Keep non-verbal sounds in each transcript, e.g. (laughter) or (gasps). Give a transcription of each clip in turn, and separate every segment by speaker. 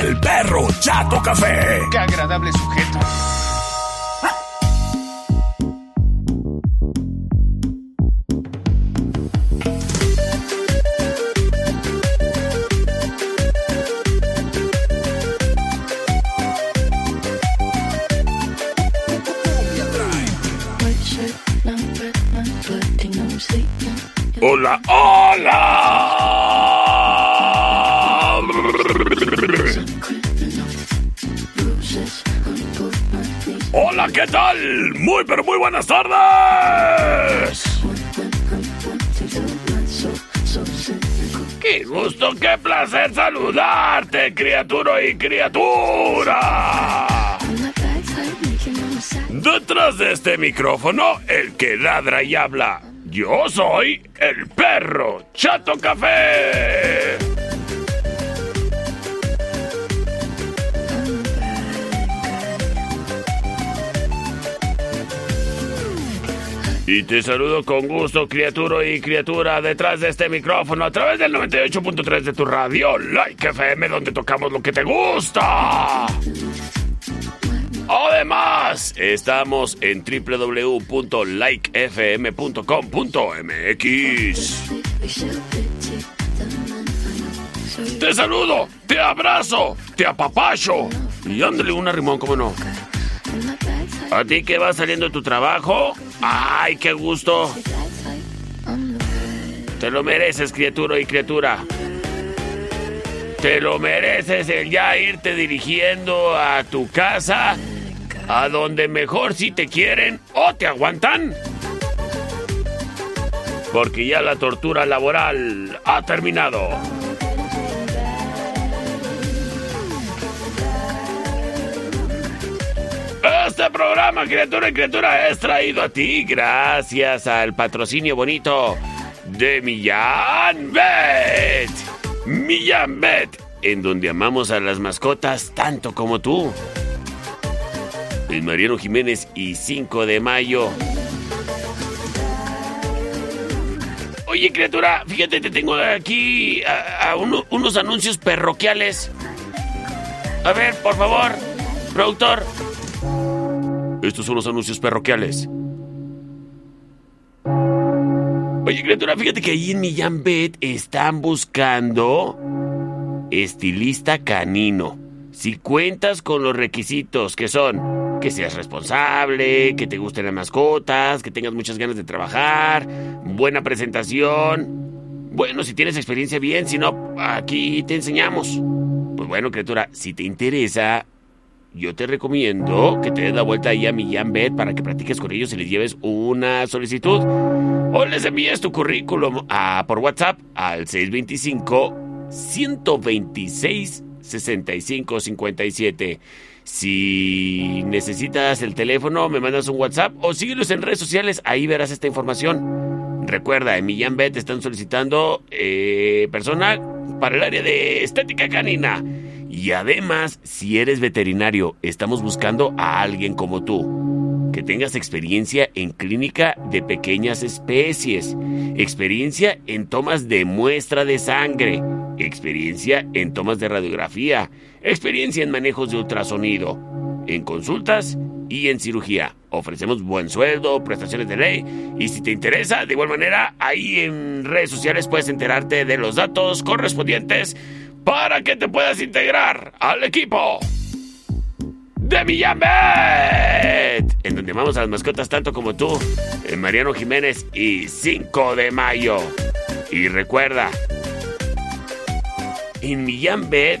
Speaker 1: del perro Chato Café.
Speaker 2: ¡Qué agradable sujeto!
Speaker 1: Hola, hola. ¿Qué tal? Muy, pero muy buenas tardes. Qué gusto, qué placer saludarte, criatura y criatura. Detrás de este micrófono, el que ladra y habla. Yo soy el perro Chato Café. Y te saludo con gusto, criatura y criatura, detrás de este micrófono, a través del 98.3 de tu radio, Like FM, donde tocamos lo que te gusta. Además, estamos en www.likefm.com.mx. Te saludo, te abrazo, te apapacho. Y ándale una rimón, ¿cómo no? ¿A ti que vas saliendo de tu trabajo? ¡Ay, qué gusto! Te lo mereces, criatura y criatura. Te lo mereces el ya irte dirigiendo a tu casa, a donde mejor si te quieren o te aguantan. Porque ya la tortura laboral ha terminado. Este programa, criatura y criatura, es traído a ti gracias al patrocinio bonito de Millán Bet. Millán Bet, en donde amamos a las mascotas tanto como tú. En Mariano Jiménez y 5 de mayo. Oye, criatura, fíjate, te tengo aquí unos anuncios parroquiales. A ver, por favor, productor. Estos son los anuncios parroquiales. Oye, criatura, fíjate que ahí en Millán Bet están buscando estilista canino. Si cuentas con los requisitos que son que seas responsable, que te gusten las mascotas, que tengas muchas ganas de trabajar, buena presentación. Bueno, si tienes experiencia bien, si no, aquí te enseñamos. Pues bueno, criatura, si te interesa, yo te recomiendo que te des la vuelta ahí a Millán Bet para que practiques con ellos y les lleves una solicitud. O les envíes tu currículum a, por WhatsApp al 625 126 65 57. Si necesitas el teléfono, me mandas un WhatsApp o síguelos en redes sociales, ahí verás esta información. Recuerda, en Millán Bet están solicitando eh, personal para el área de estética canina. Y además, si eres veterinario, estamos buscando a alguien como tú. Que tengas experiencia en clínica de pequeñas especies, experiencia en tomas de muestra de sangre, experiencia en tomas de radiografía, experiencia en manejos de ultrasonido, en consultas y en cirugía. Ofrecemos buen sueldo, prestaciones de ley y si te interesa, de igual manera, ahí en redes sociales puedes enterarte de los datos correspondientes para que te puedas integrar al equipo de Millán Bet, en donde amamos a las mascotas tanto como tú, en Mariano Jiménez y 5 de mayo. Y recuerda, en Millán Bet,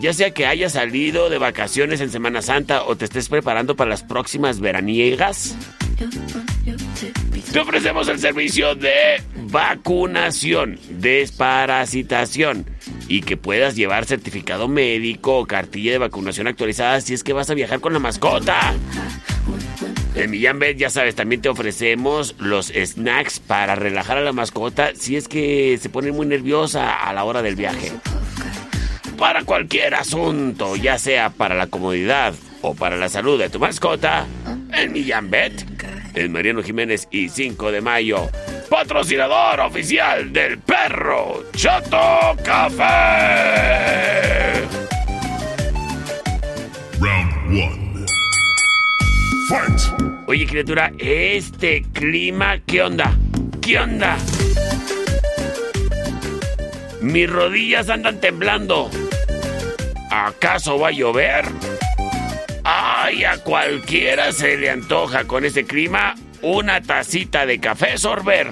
Speaker 1: ya sea que hayas salido de vacaciones en Semana Santa o te estés preparando para las próximas veraniegas, te ofrecemos el servicio de vacunación, desparasitación y que puedas llevar certificado médico o cartilla de vacunación actualizada si es que vas a viajar con la mascota. En Millán Bet, ya sabes, también te ofrecemos los snacks para relajar a la mascota si es que se pone muy nerviosa a la hora del viaje. Para cualquier asunto, ya sea para la comodidad o para la salud de tu mascota, en Millán Bet, en Mariano Jiménez y 5 de mayo, patrocinador oficial del perro Chato Café.
Speaker 3: Round 1. Fight.
Speaker 1: Oye, criatura, este clima, ¿qué onda? ¿Qué onda? Mis rodillas andan temblando. ¿Acaso va a llover? Ay, a cualquiera se le antoja con ese clima una tacita de café sorber.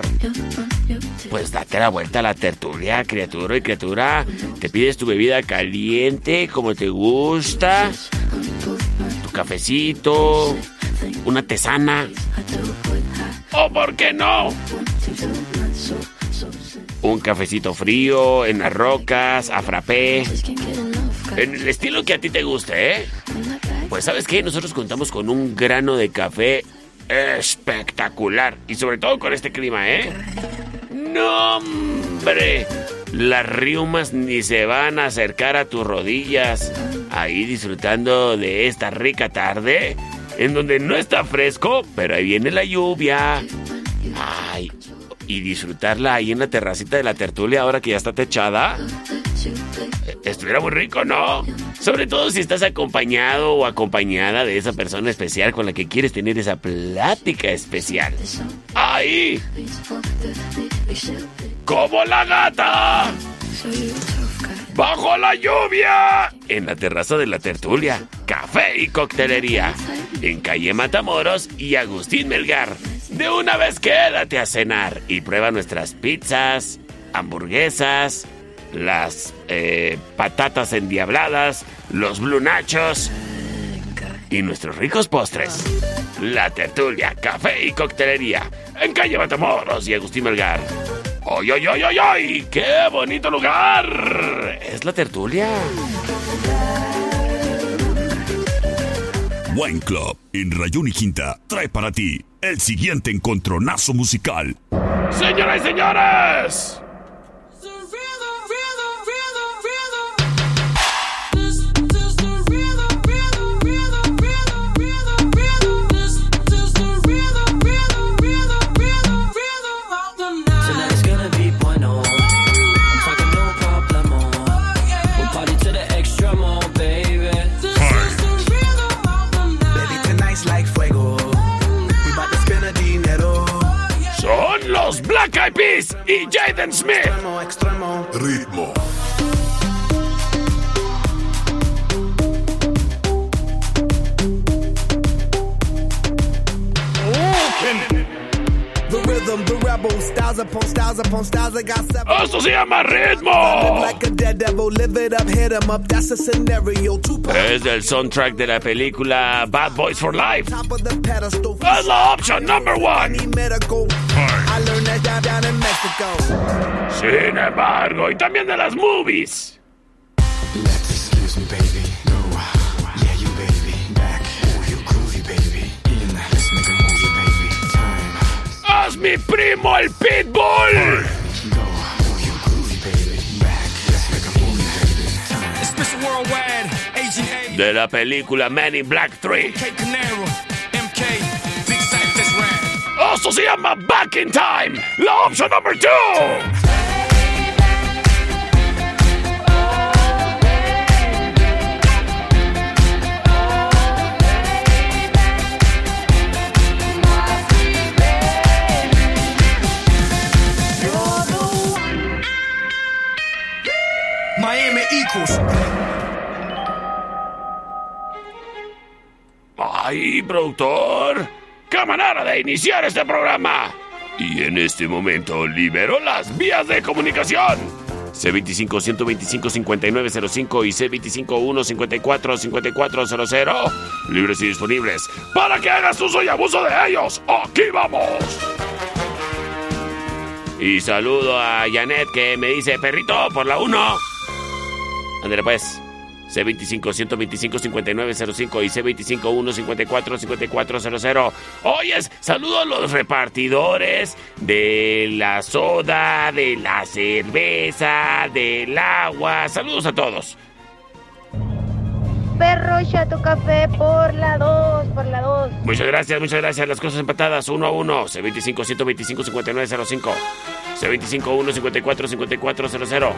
Speaker 1: Pues date la vuelta a la tertulia, criatura y criatura. Te pides tu bebida caliente, como te gusta. Tu cafecito, una tesana. ¿O por qué no? Un cafecito frío, en las rocas, a frappé. En el estilo que a ti te guste, ¿eh? Pues sabes qué, nosotros contamos con un grano de café espectacular. Y sobre todo con este clima, ¿eh? ¡No, hombre! Las riumas ni se van a acercar a tus rodillas. Ahí disfrutando de esta rica tarde, en donde no está fresco, pero ahí viene la lluvia. Ay, y disfrutarla ahí en la terracita de la tertulia ahora que ya está techada. Estuviera muy rico, ¿no? Sobre todo si estás acompañado o acompañada de esa persona especial con la que quieres tener esa plática especial. ¡Ahí! ¡Como la gata! ¡Bajo la lluvia! En la terraza de la tertulia, café y coctelería. En calle Matamoros y Agustín Melgar. De una vez quédate a cenar y prueba nuestras pizzas, hamburguesas, las eh, patatas endiabladas, los blue nachos y nuestros ricos postres. La tertulia, café y coctelería en calle Matamoros y Agustín Melgar. ¡Ay, ay, ay, ay, ay! ¡Qué bonito lugar! Es la tertulia.
Speaker 3: Wine Club en Rayón y Quinta trae para ti el siguiente encontronazo musical.
Speaker 1: Señoras y señores, Black Eyed Peas y Jaden Smith.
Speaker 4: Extremo, extremo.
Speaker 3: Ritmo.
Speaker 4: The
Speaker 1: Esto se llama ritmo.
Speaker 4: Like a dead devil. Live it up, hit 'em up. That's a scenario. Two
Speaker 1: Es del soundtrack de la película Bad Boys for Life.
Speaker 4: top of the pedestal.
Speaker 1: Es la opción number one.
Speaker 4: Need medical. I learned that down, down in Mexico.
Speaker 1: Sin embargo, y también de las movies. ¡Es mi primo el Pitbull! De la película Men in Black 3. Esto se llama Back in Time, la opción
Speaker 5: número 2.
Speaker 1: ¡Ay, productor! ¡Qué manera de iniciar este programa! Y en este momento libero las vías de comunicación. C25-125-5905 y C25-154-5400 libres y disponibles para que hagas uso y abuso de ellos. ¡Aquí vamos! Y saludo a Janet que me dice, perrito, por la 1. Ándale pues. C25-125-5905 y C25-154-5400. Oyes, saludo a los repartidores de la soda, de la cerveza, del agua. Saludos a todos.
Speaker 6: Perro chato café por la 2, por la 2.
Speaker 1: Muchas gracias, muchas gracias. Las cosas empatadas, uno a uno. C25-125-5905. C25-154-5400.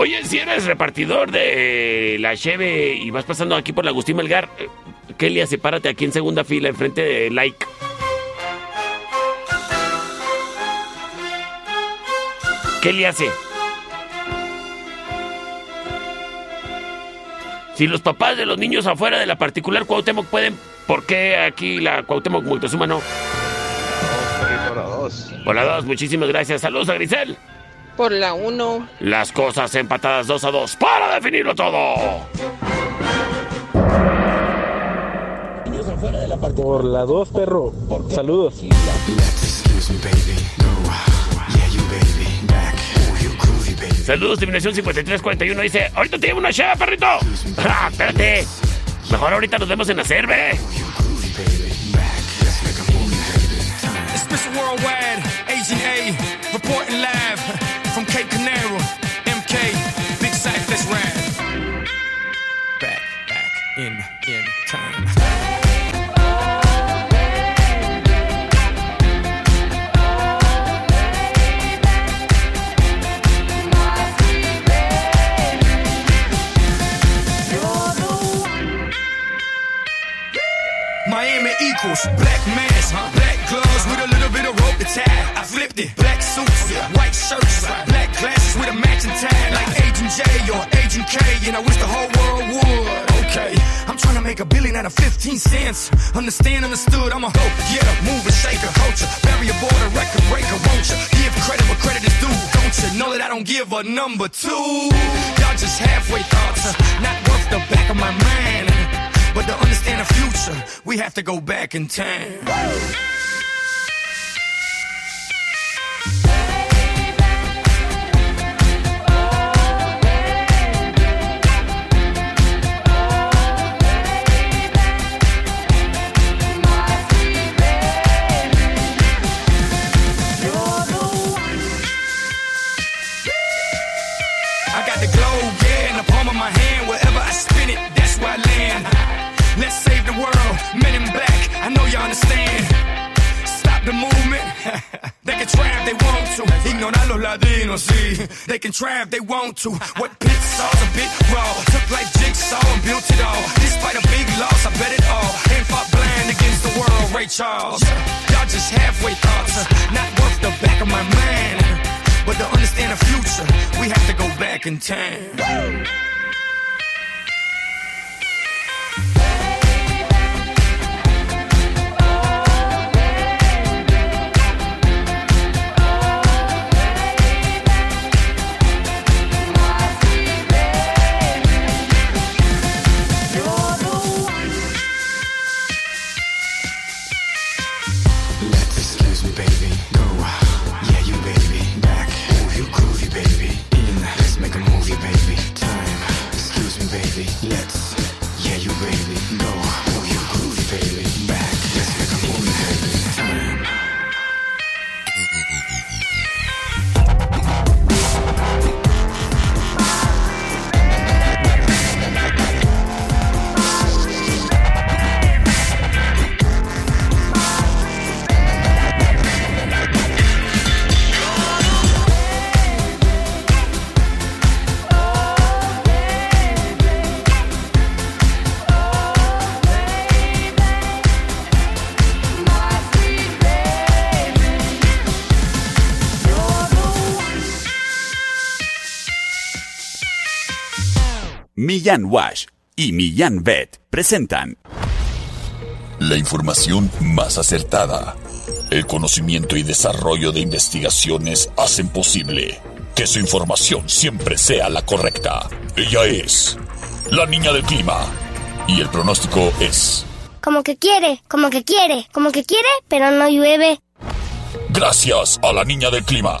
Speaker 1: Oye, si eres repartidor de la Cheve y vas pasando aquí por la Agustín Melgar, eh, Kelia, sepárate aquí en segunda fila, enfrente de Like. ¿Qué le hace? Si los papás de los niños afuera de la particular Cuauhtémoc pueden, ¿por qué aquí la Cuauhtémoc Multosuma no?
Speaker 7: Por la dos.
Speaker 1: Por la dos, muchísimas gracias. Saludos a Grisel.
Speaker 8: Por la 1.
Speaker 1: Las cosas empatadas 2 a 2 para definirlo todo.
Speaker 9: Por la 2, perro. Saludos.
Speaker 10: Excuse me, baby. No, yeah, you baby. Back. Ooh, you groovy, baby.
Speaker 1: Saludos, Dimensión 5341 dice, ahorita te llevo una chava, perrito. (laughs) Ah, espérate. Mejor ahorita nos vemos en la cerve.
Speaker 5: Worldwide, Agent A, reporting live from Cape Canaveral. MK, Big Cyphers rap. Back, back in, Understand, understood, I'm a go getter, mover, shaker, culture, barrier border, record breaker, won't you? Give credit where credit is due, don't you? Know that I don't give a number two. Y'all just halfway thoughts, uh, not worth the back of my mind. But to understand the future, we have to go back in time. I know you understand. Stop the movement. (laughs) they can try if they want to. Ignorar los latinos, sí. They can try if they want to. What pit saw's a bit raw. Took like jigsaw and built it all. Despite a big loss, I bet it all. Ain't fought blind against the world, Ray Charles. Y'all just halfway thoughts. Not worth the back of my mind. But to understand the future, we have to go back in time.
Speaker 11: Millán Wash y Millán Vet presentan La información más acertada. El conocimiento y desarrollo de investigaciones hacen posible que su información siempre sea la correcta. Ella es la niña del clima. Y el pronóstico es...
Speaker 6: Como que quiere, como que quiere, como que quiere, pero no llueve.
Speaker 11: Gracias a la niña del clima.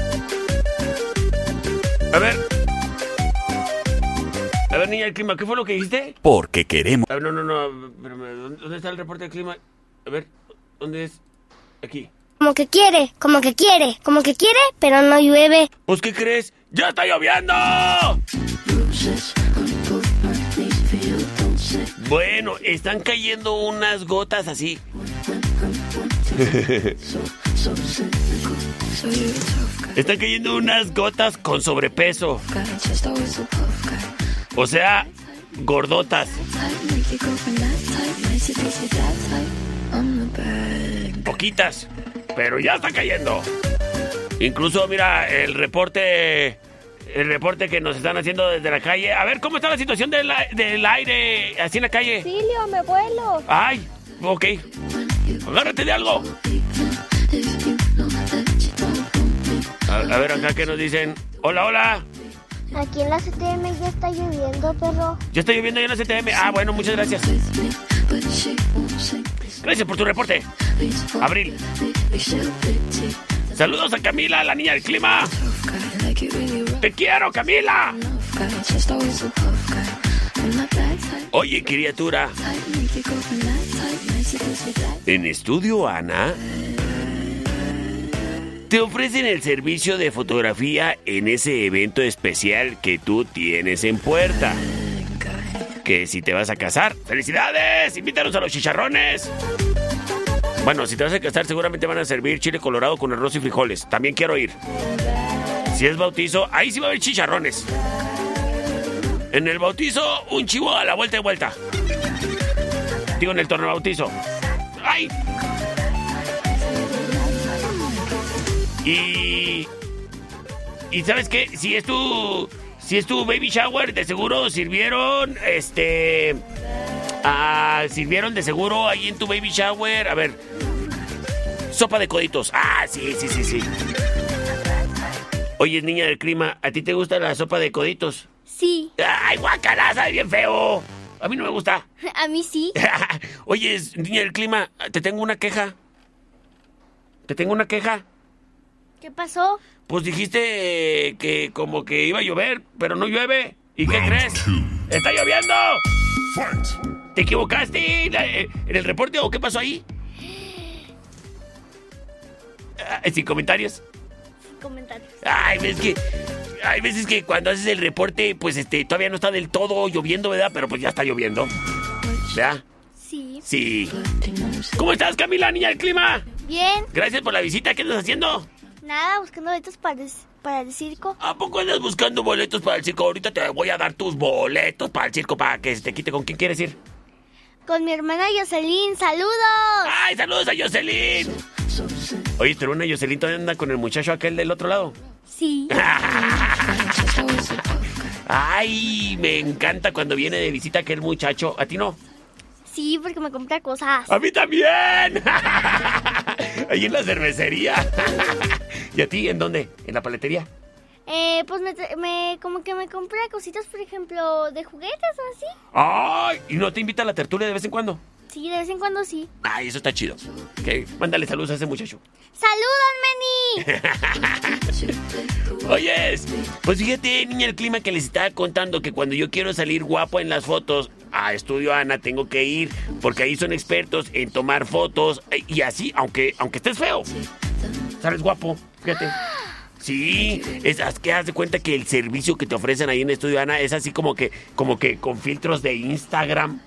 Speaker 1: A ver. A ver, niña del clima, ¿qué fue lo que dijiste?
Speaker 12: Porque queremos.
Speaker 1: A ver, no, no, no. ¿Dónde dónde está el reporte del clima? A ver, ¿dónde es? Aquí.
Speaker 6: Como que quiere, como que quiere, como que quiere, pero no llueve.
Speaker 1: Pues, ¿qué crees? ¡Ya está lloviendo! Bueno, están cayendo unas gotas así. (laughs) Están cayendo unas gotas con sobrepeso. O sea, gordotas. Poquitas, pero ya está cayendo. Incluso, mira, el reporte. El reporte que nos están haciendo desde la calle. A ver, ¿cómo está la situación del, del aire así en la calle?
Speaker 6: Auxilio, me vuelo.
Speaker 1: Ay, ok. Agárrate de algo. A, a ver, acá que nos dicen. Hola, hola.
Speaker 6: Aquí en la CTM ya está lloviendo, perro.
Speaker 1: Ya está lloviendo ahí en la CTM. Ah, bueno, muchas gracias. Gracias por tu reporte. Abril. Saludos a Camila, la niña del clima. Te quiero, Camila. Oye, criatura. En Estudio Ana te ofrecen el servicio de fotografía en ese evento especial que tú tienes en puerta. Que si te vas a casar, ¡felicidades! Invítanos a los chicharrones. Bueno, si te vas a casar, seguramente van a servir chile colorado con arroz y frijoles. También quiero ir. Si es bautizo, ahí sí va a haber chicharrones. En el bautizo, un chivo a la vuelta y vuelta. Digo, en el torno bautizo. ¡Ay! Y. ¿Y sabes qué? Si es tu. Si es tu baby shower, de seguro sirvieron. Este. Ah, sirvieron de seguro ahí en tu baby shower. A ver. Sopa de coditos. Ah, sí, sí, sí, sí. Oye, niña del clima, ¿a ti te gusta la sopa de coditos?
Speaker 6: Sí,
Speaker 1: ¡Ay, guacala! Sabe bien feo. A mí no me gusta.
Speaker 6: a mí sí. (laughs)
Speaker 1: Oye, niña del clima, te tengo una queja. Te tengo una queja.
Speaker 6: ¿Qué pasó?
Speaker 1: Pues dijiste que como que iba a llover, pero no llueve. ¿Y qué crees? ¡Está lloviendo! ¿Te equivocaste en el reporte o qué pasó ahí? (gasps) Ah, Sin comentarios.
Speaker 6: Comentarios.
Speaker 1: Ay, ves que. Hay veces que cuando haces el reporte, pues este, todavía no está del todo lloviendo, ¿verdad? Pero pues ya está lloviendo. ¿Verdad?
Speaker 6: Sí.
Speaker 1: Sí. ¿Cómo estás, Camila, niña del clima?
Speaker 6: Bien.
Speaker 1: Gracias por la visita. ¿Qué estás haciendo?
Speaker 6: Nada, buscando boletos para, el- para el circo.
Speaker 1: ¿A poco andas buscando boletos para el circo? Ahorita te voy a dar tus boletos para el circo para que se te quite con quién quieres ir.
Speaker 6: Con mi hermana Jocelyn. ¡Saludos!
Speaker 1: ¡Ay, saludos a Jocelyn! Oye, tu hermana Jocelyn todavía anda con el muchacho aquel del otro lado.
Speaker 6: Sí.
Speaker 1: Ay, me encanta cuando viene de visita aquel muchacho. ¿A ti no?
Speaker 6: Sí, porque me compra cosas.
Speaker 1: ¡A mí también! (laughs) Ahí en la cervecería. (laughs) ¿Y a ti en dónde? ¿En la paletería?
Speaker 6: Eh, pues me, me- como que me compra cositas, por ejemplo, de juguetes o así.
Speaker 1: ¡Ay! ¿Y no te invita a la tertulia de vez en cuando?
Speaker 6: Sí, de vez en cuando sí.
Speaker 1: Ay, eso está chido. Ok, mándale saludos a ese muchacho.
Speaker 6: ¡Saludos, Meni! (laughs)
Speaker 1: Oyes, pues fíjate, niña, el clima que les estaba contando que cuando yo quiero salir guapo en las fotos a Estudio Ana tengo que ir porque ahí son expertos en tomar fotos y así, aunque, aunque estés feo, sales guapo, fíjate. Sí, es que haz de cuenta que el servicio que te ofrecen ahí en Estudio Ana es así como que, como que con filtros de Instagram.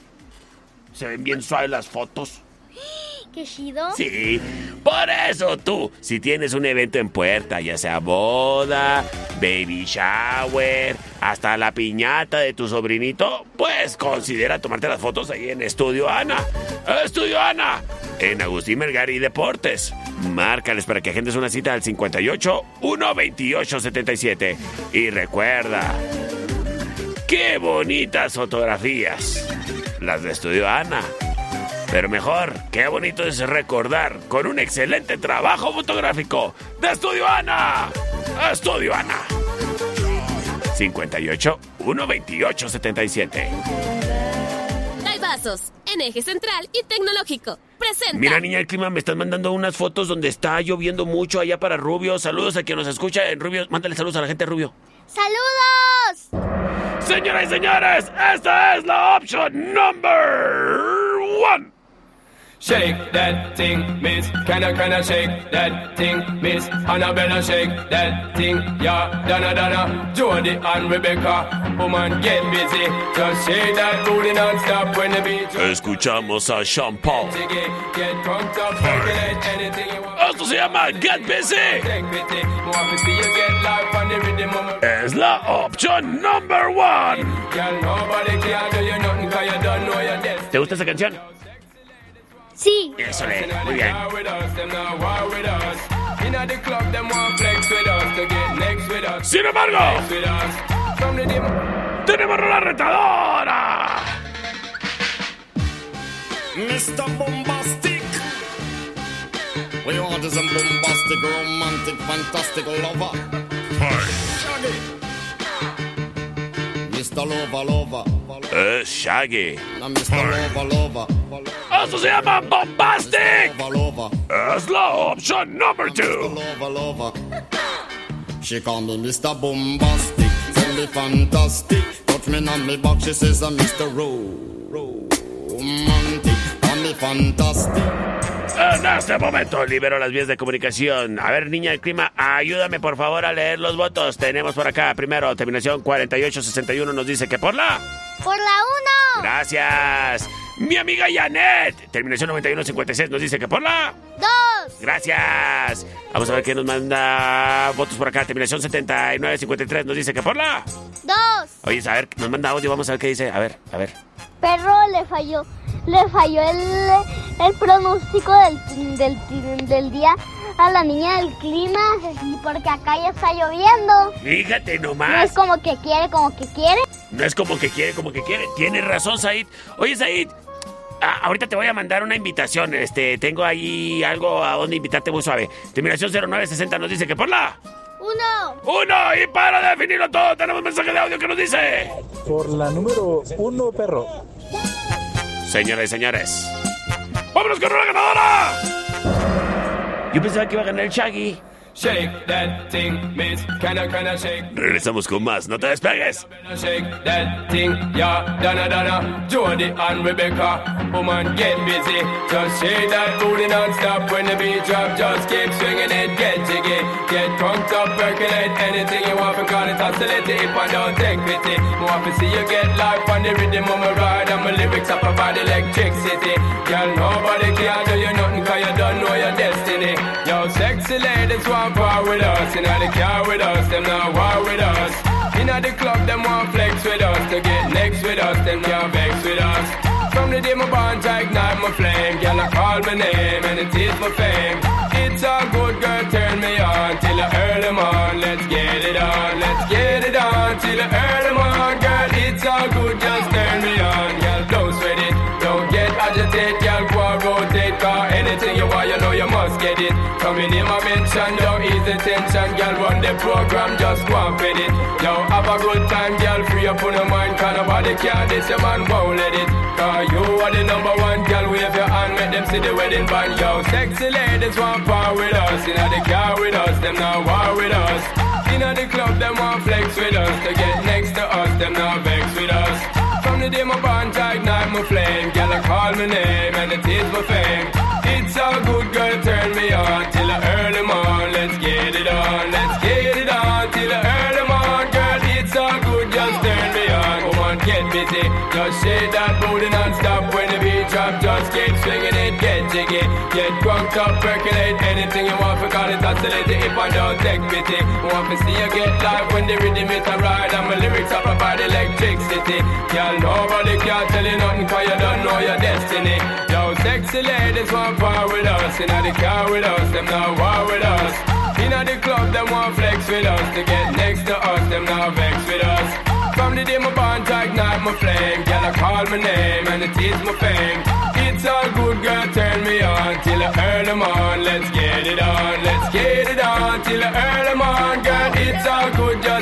Speaker 1: Se ven bien suaves las fotos. (gasps)
Speaker 6: Qué chido.
Speaker 1: Sí, por eso tú, si tienes un evento en puerta, ya sea boda, baby shower, hasta la piñata de tu sobrinito, pues considera tomarte las fotos ahí en Estudio Ana. Estudio Ana, en Agustín Melgari Deportes. Márcales para que agendes una cita al 58 128 77. Y recuerda, qué bonitas fotografías. Las de Estudio Ana. Pero mejor, qué bonito es recordar con un excelente trabajo fotográfico de Estudio Ana. Estudio Ana. 58 128 77.
Speaker 13: Hay vasos en eje central y tecnológico. Presenta.
Speaker 1: Mira, niña del clima, me están mandando unas fotos donde está lloviendo mucho allá para Rubio. Saludos a quien nos escucha en Rubio. Mándale saludos a la gente Rubio.
Speaker 6: ¡Saludos!
Speaker 1: Señoras y señores, esta es la opción number one.
Speaker 14: Shake that thing, miss. Can I, can I shake that thing, miss? Annabella, shake that thing, yeah. Donna, Donna, Jody and Rebecca. Woman, get busy. Just shake that booty non-stop when the beat.
Speaker 1: Escuchamos a Sean Paul.
Speaker 14: Get, drunk up, percolate anything you want.
Speaker 1: Esto se llama Get Busy.
Speaker 14: Take pity. More to see you get life on the rhythm
Speaker 1: Es la opción number one.
Speaker 14: Girl, nobody can do you nothing 'cause you don't know your destiny.
Speaker 1: ¿Te gusta esa canción?
Speaker 6: Sí.
Speaker 1: Eso le, muy bien. Sin embargo, tenemos la retadora.
Speaker 15: Mr. Bombastic. We want is a bombastic, romantic, fantastic lover. Shaggy. Mr. Lover, lover.
Speaker 1: Es uh, Shaggy.
Speaker 15: Now Mr. Lover, lover.
Speaker 1: Esto se llama Bombastic. Es la opción number two.
Speaker 15: Lover, lover. She call me Mr. Bombastic. Tell me fantastic. Touch me on me back. She says I'm Mr. Romantic. Call me fantastic.
Speaker 1: En este momento libero las vías de comunicación. A ver, niña del clima, ayúdame por favor a leer los votos. Tenemos por acá, primero, terminación 4861 nos dice que por la...
Speaker 6: Por la 1.
Speaker 1: Gracias. Mi amiga Janet, terminación 9156 nos dice que por la...
Speaker 6: 2.
Speaker 1: Gracias. Vamos a ver qué nos manda votos por acá. Terminación 7953 nos dice que por la...
Speaker 6: 2.
Speaker 1: Oye, a ver, nos manda audio, vamos a ver qué dice. A ver, a ver.
Speaker 6: Perro le falló. Le falló el, el pronóstico del, del, del día a la niña del clima. Porque acá ya está lloviendo.
Speaker 1: Fíjate
Speaker 6: No es
Speaker 1: nomás.
Speaker 6: como que quiere, como que quiere.
Speaker 1: No es como que quiere, como que quiere. Tienes razón, Said. Oye, Said. ah, ahorita te voy a mandar una invitación. Este, tengo ahí algo a donde invitarte muy suave. Terminación 0960 nos dice que por la.
Speaker 6: Uno.
Speaker 1: Uno. Y para definirlo todo, tenemos un mensaje de audio que nos dice.
Speaker 9: Por la número uno, perro.
Speaker 1: Señoras y señores. ¡Vámonos con una ganadora! Yo pensaba que iba a ganar el Shaggy.
Speaker 14: Shake that thing, miss. Can I, can I shake?
Speaker 1: Regresamos con más. No te despegues.
Speaker 14: Shake that thing, yeah, Donna, Donna, Jody and Rebecca. Woman, get busy. Just shake that booty non-stop when the beat drop. Just keep swinging it, get jiggy. Get drunk up, percolate anything you want. Because it's oscillating if I don't take pity. More to see you get life on the rhythm of my ride. And my lyrics up about electricity. Girl, nobody can do us. Inna the car with us, them not war with us. Inna the club, them want flex with us. To get next with us, them can't vex with us. From the day my bond, I ignite my flame. Girl, I call my name and it is my fame. Program, just go and fit it. Yo, have a good time, girl, free up on your mind. Cause nobody can this, your man won't let it. Cause you are the number one, girl, wave your hand, make them see the wedding band. Yo, sexy ladies want part with us. Inna the car with us, them not war with us. Inna the club, them want flex with us. To get next to us, them not vex with us. From the day my bond, I night my flame. Girl, I call my name and it is my fame. It's all good, girl, turn me on till I early morn. Let's get it on, let's get it on till I early morn. Girl, it's all good, just turn me on. Come on, get busy. Just shake that booty non-stop when the beat drop. Just keep swinging it, get jiggy. Get drunk up, percolate anything you want, for call it oscillating if I don't take pity. Want to see you get life when the rhythm it a ride and my lyrics are provide electricity. Girl, nobody can tell you nothing cause you don't know your destiny. Sexy ladies want power with us, in the car with us, them not war with us. Inna the club, them want flex with us. To get next to us, them not vex with us. From the day my bond ignite my flame, girl I call my name and it is my fame. It's all good, girl, turn me on till I earn them on. Let's get it on, let's get it on till I earn them on, girl. It's all good, just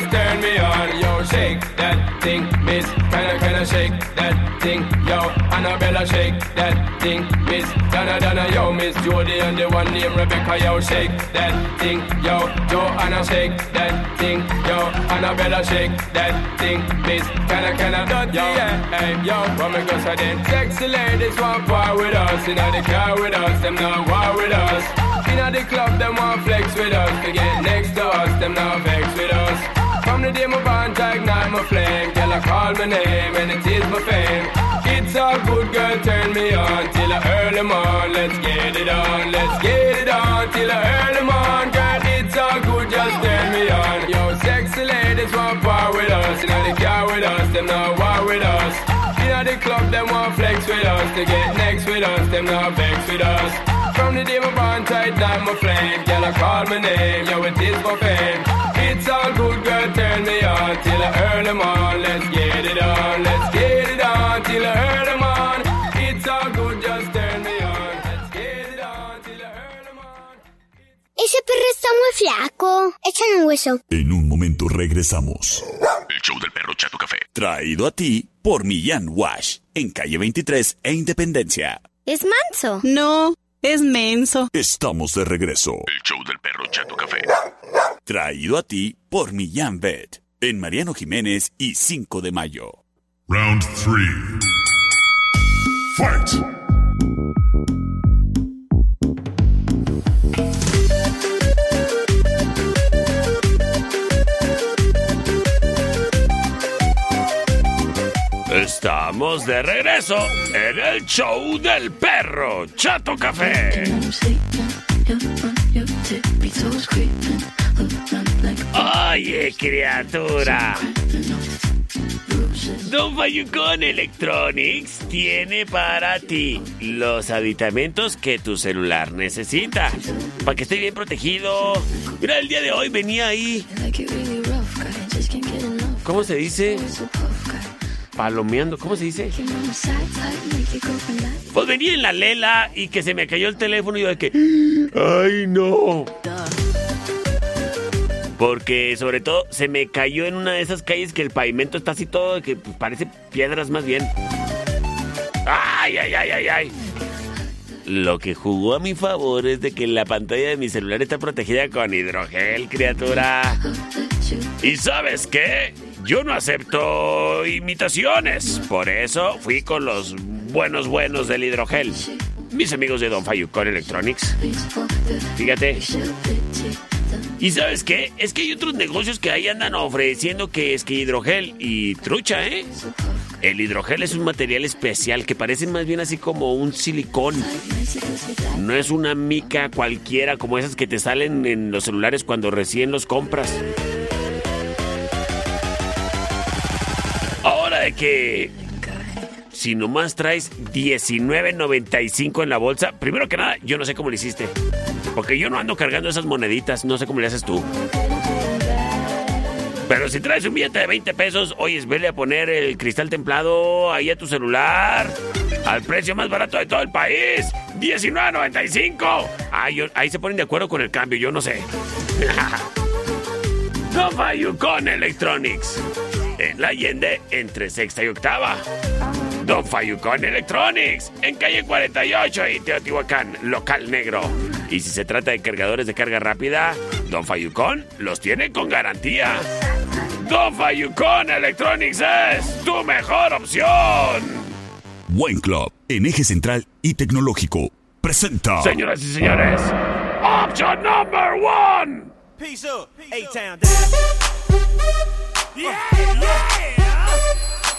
Speaker 14: shake that thing, miss. Kinda, kinda shake that thing, yo. Annabella, shake that thing, miss. Donna, Donna, yo, Miss Jody and the one named Rebecca, yo, shake that thing, yo. Joanna, shake that thing, yo. Annabella, shake that thing, miss. Kinda, kinda, dirty, yeah, hey, yo. What me go say then? Sexy ladies want power with us, inna the car with us, them not war with us. Inna the club, them want flex with us. To get next to us, them not vex with us. From the day my bond ignite my flame, girl I call my name and it is my fame. It's all good, girl, turn me on till I earn them on. Let's get it on, let's get it on till I earn them on, girl. It's all good, just turn me on. Yo, sexy ladies want power with us, inna the car with us, them not war with us. Inna the club, them want flex with us. To get next with us, them not vex with us. From the day my bond tight my flame, girl I call my name, yo it is my fame. It's all good, girl, turn me on till I earn them on. Let's get it on, let's get it on till I earn them on. It's all good, just turn me on. Let's get it on till I earn them on.
Speaker 6: Ese perro está muy flaco. Échale un hueso.
Speaker 12: En un momento regresamos. El show del perro Chato Café. Traído a ti por Millán Wash. En calle 23 e Independencia.
Speaker 16: ¿Es manso? No, es menso.
Speaker 12: Estamos de regreso. El show del perro Chato Café. Traído a ti por Millán Vet. En Mariano Jiménez y 5 de mayo.
Speaker 17: Round 3. Fight!
Speaker 1: Estamos de regreso en el show del perro Chato Café. Oye, criatura. Don Fayucón Electronics tiene para ti los aditamentos que tu celular necesita para que esté bien protegido. Mira, el día de hoy venía ahí. ¿Cómo se dice? Palomeando, ¿cómo se dice? Pues venía en la lela y que se me cayó el teléfono y yo de que. ¡Ay, no! Porque sobre todo se me cayó en una de esas calles que el pavimento está así todo, que parece piedras más bien. ¡Ay, ay, ay, ay, ay! Lo que jugó a mi favor es de que la pantalla de mi celular está protegida con hidrogel, criatura. ¿Y sabes qué? Yo no acepto imitaciones. Por eso fui con los buenos buenos del hidrogel. Mis amigos de Don Fayucon Electronics. Fíjate. ¿Y sabes qué? Es que hay otros negocios que ahí andan ofreciendo que es que hidrogel y trucha, ¿eh? El hidrogel es un material especial que parece más bien así como un silicón. No es una mica cualquiera como esas que te salen en los celulares cuando recién los compras. Ahora de que si nomás traes 19.95 en la bolsa, primero que nada, yo no sé cómo lo hiciste. Porque yo no ando cargando esas moneditas, no sé cómo le haces tú. Pero si traes un billete de 20 pesos, oyes, vele a poner el cristal templado ahí a tu celular. Al precio más barato de todo el país. 19.95. Ahí, ahí se ponen de acuerdo con el cambio, yo no sé. (laughs) no fallo con Electronics. En la Allende, entre sexta y octava. Don Fayucon Electronics, en calle 48 y Teotihuacán, local negro. Y si se trata de cargadores de carga rápida, Don Fayucon los tiene con garantía. Don Fayucon Electronics es tu mejor opción.
Speaker 12: Buen Club, en eje central y tecnológico, presenta.
Speaker 1: Señoras y señores, option number one.
Speaker 18: Peace up, A-Town down. Yeah, yeah.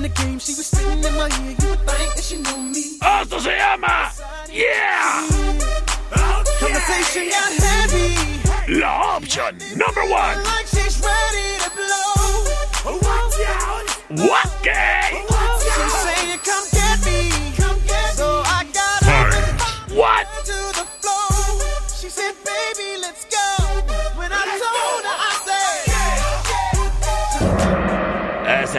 Speaker 19: Know how it is. I saw the shorty, she was checking up for me. From the game, she was sitting in my ear. You would think that she knew me.
Speaker 20: Esto se llama. Yeah.
Speaker 19: Conversation got heavy.
Speaker 20: La opción number one.
Speaker 19: Like she's ready to blow. Watch out.
Speaker 20: What gay?
Speaker 19: She's saying, come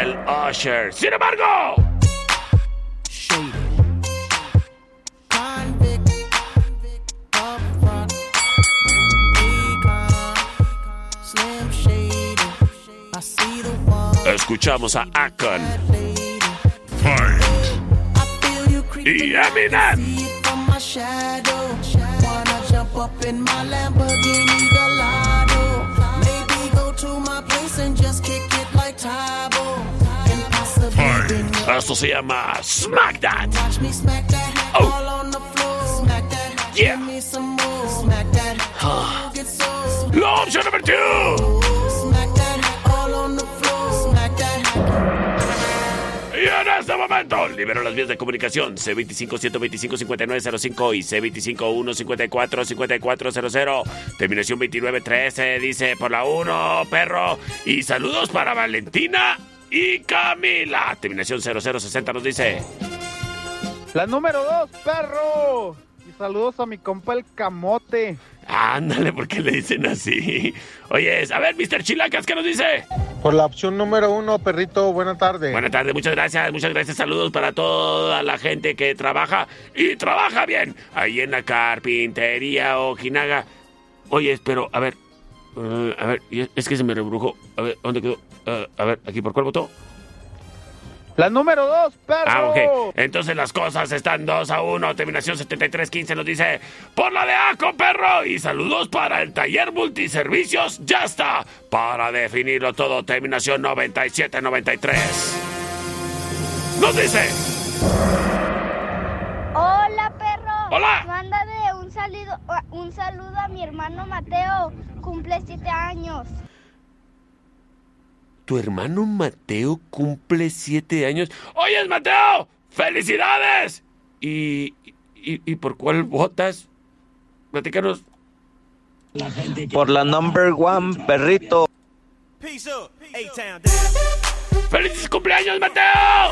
Speaker 20: el Usher. Sin embargo. Escuchamos a Akon.
Speaker 19: Y
Speaker 20: Eminem. Esto se llama Smack That.
Speaker 19: That.
Speaker 20: Yeah.
Speaker 19: Give me some more. Smack that.
Speaker 20: Ah.
Speaker 19: Get so.
Speaker 20: La opción number two. Y en este momento, libero las vías de comunicación C25-125-5905 y C25-154-5400. Terminación 2913 dice por la 1, perro. Y saludos para Valentina y Camila. Terminación 0060 nos dice.
Speaker 17: La número dos, perro. Y saludos a mi compa el camote.
Speaker 20: Ándale, ¿por qué le dicen así? Oye, a ver, Mr. Chilacas, ¿qué nos dice?
Speaker 17: Por la opción número uno, perrito, buena tarde.
Speaker 20: Buenas tardes, muchas gracias, muchas gracias. Saludos para toda la gente que trabaja y trabaja bien ahí en la carpintería Ojinaga. Oye, pero, a ver, eh, a ver, es- que se me rebrujó. A ver, ¿dónde quedó? Eh, a ver, ¿aquí por cuál votó?
Speaker 17: La número dos, perro.
Speaker 20: Ah, ok. Entonces las cosas están 2 a 1. Terminación 7315 nos dice: Por la de ACO, perro. Y saludos para el taller multiservicios. Ya está. Para definirlo todo. Terminación 9793. Nos dice:
Speaker 6: Hola, perro.
Speaker 20: Hola.
Speaker 6: Mándale un saludo, un saludo a mi hermano Mateo. Cumple siete años.
Speaker 20: Tu hermano Mateo cumple 7 años. ¡Oyes, Mateo! ¡Felicidades! ¿Y, y, y por cuál votas? Platícanos.
Speaker 21: Por la number one, perrito.
Speaker 20: ¡Felices cumpleaños, Mateo!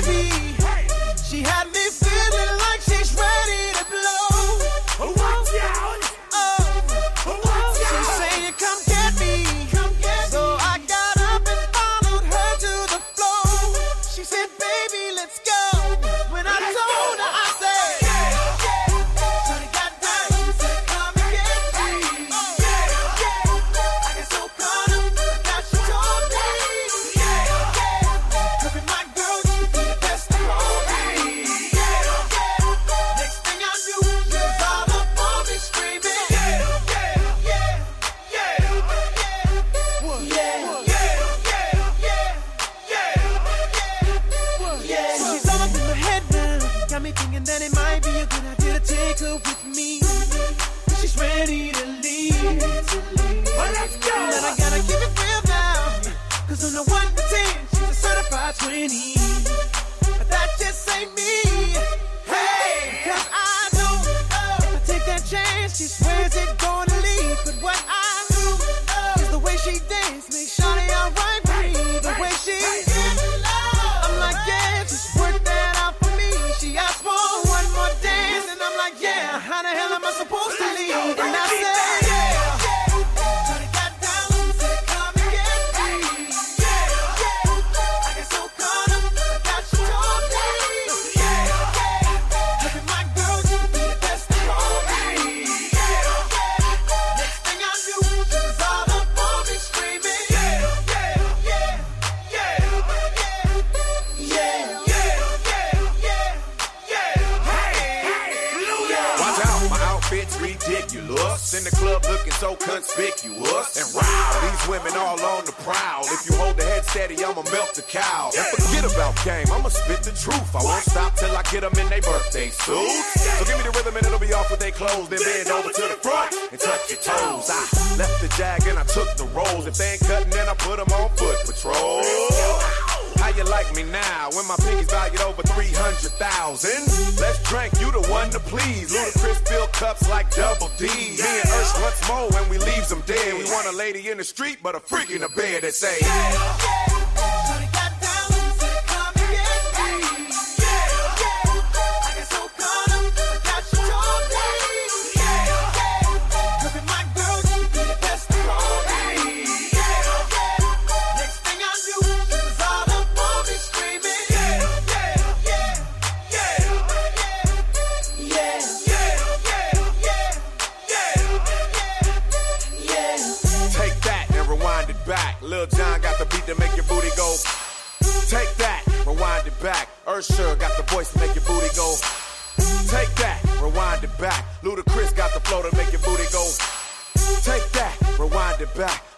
Speaker 19: in the
Speaker 20: street, but a freak in the bed that say,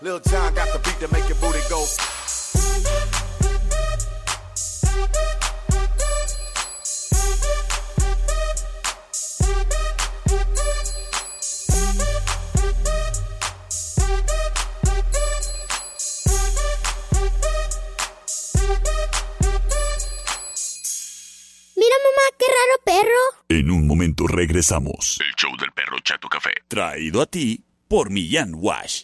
Speaker 20: Lil John got the beat to make your booty go.
Speaker 6: Mira, mamá, qué raro perro.
Speaker 12: En un momento regresamos. El show del perro Chato Café. Traído a ti por Millán Wash.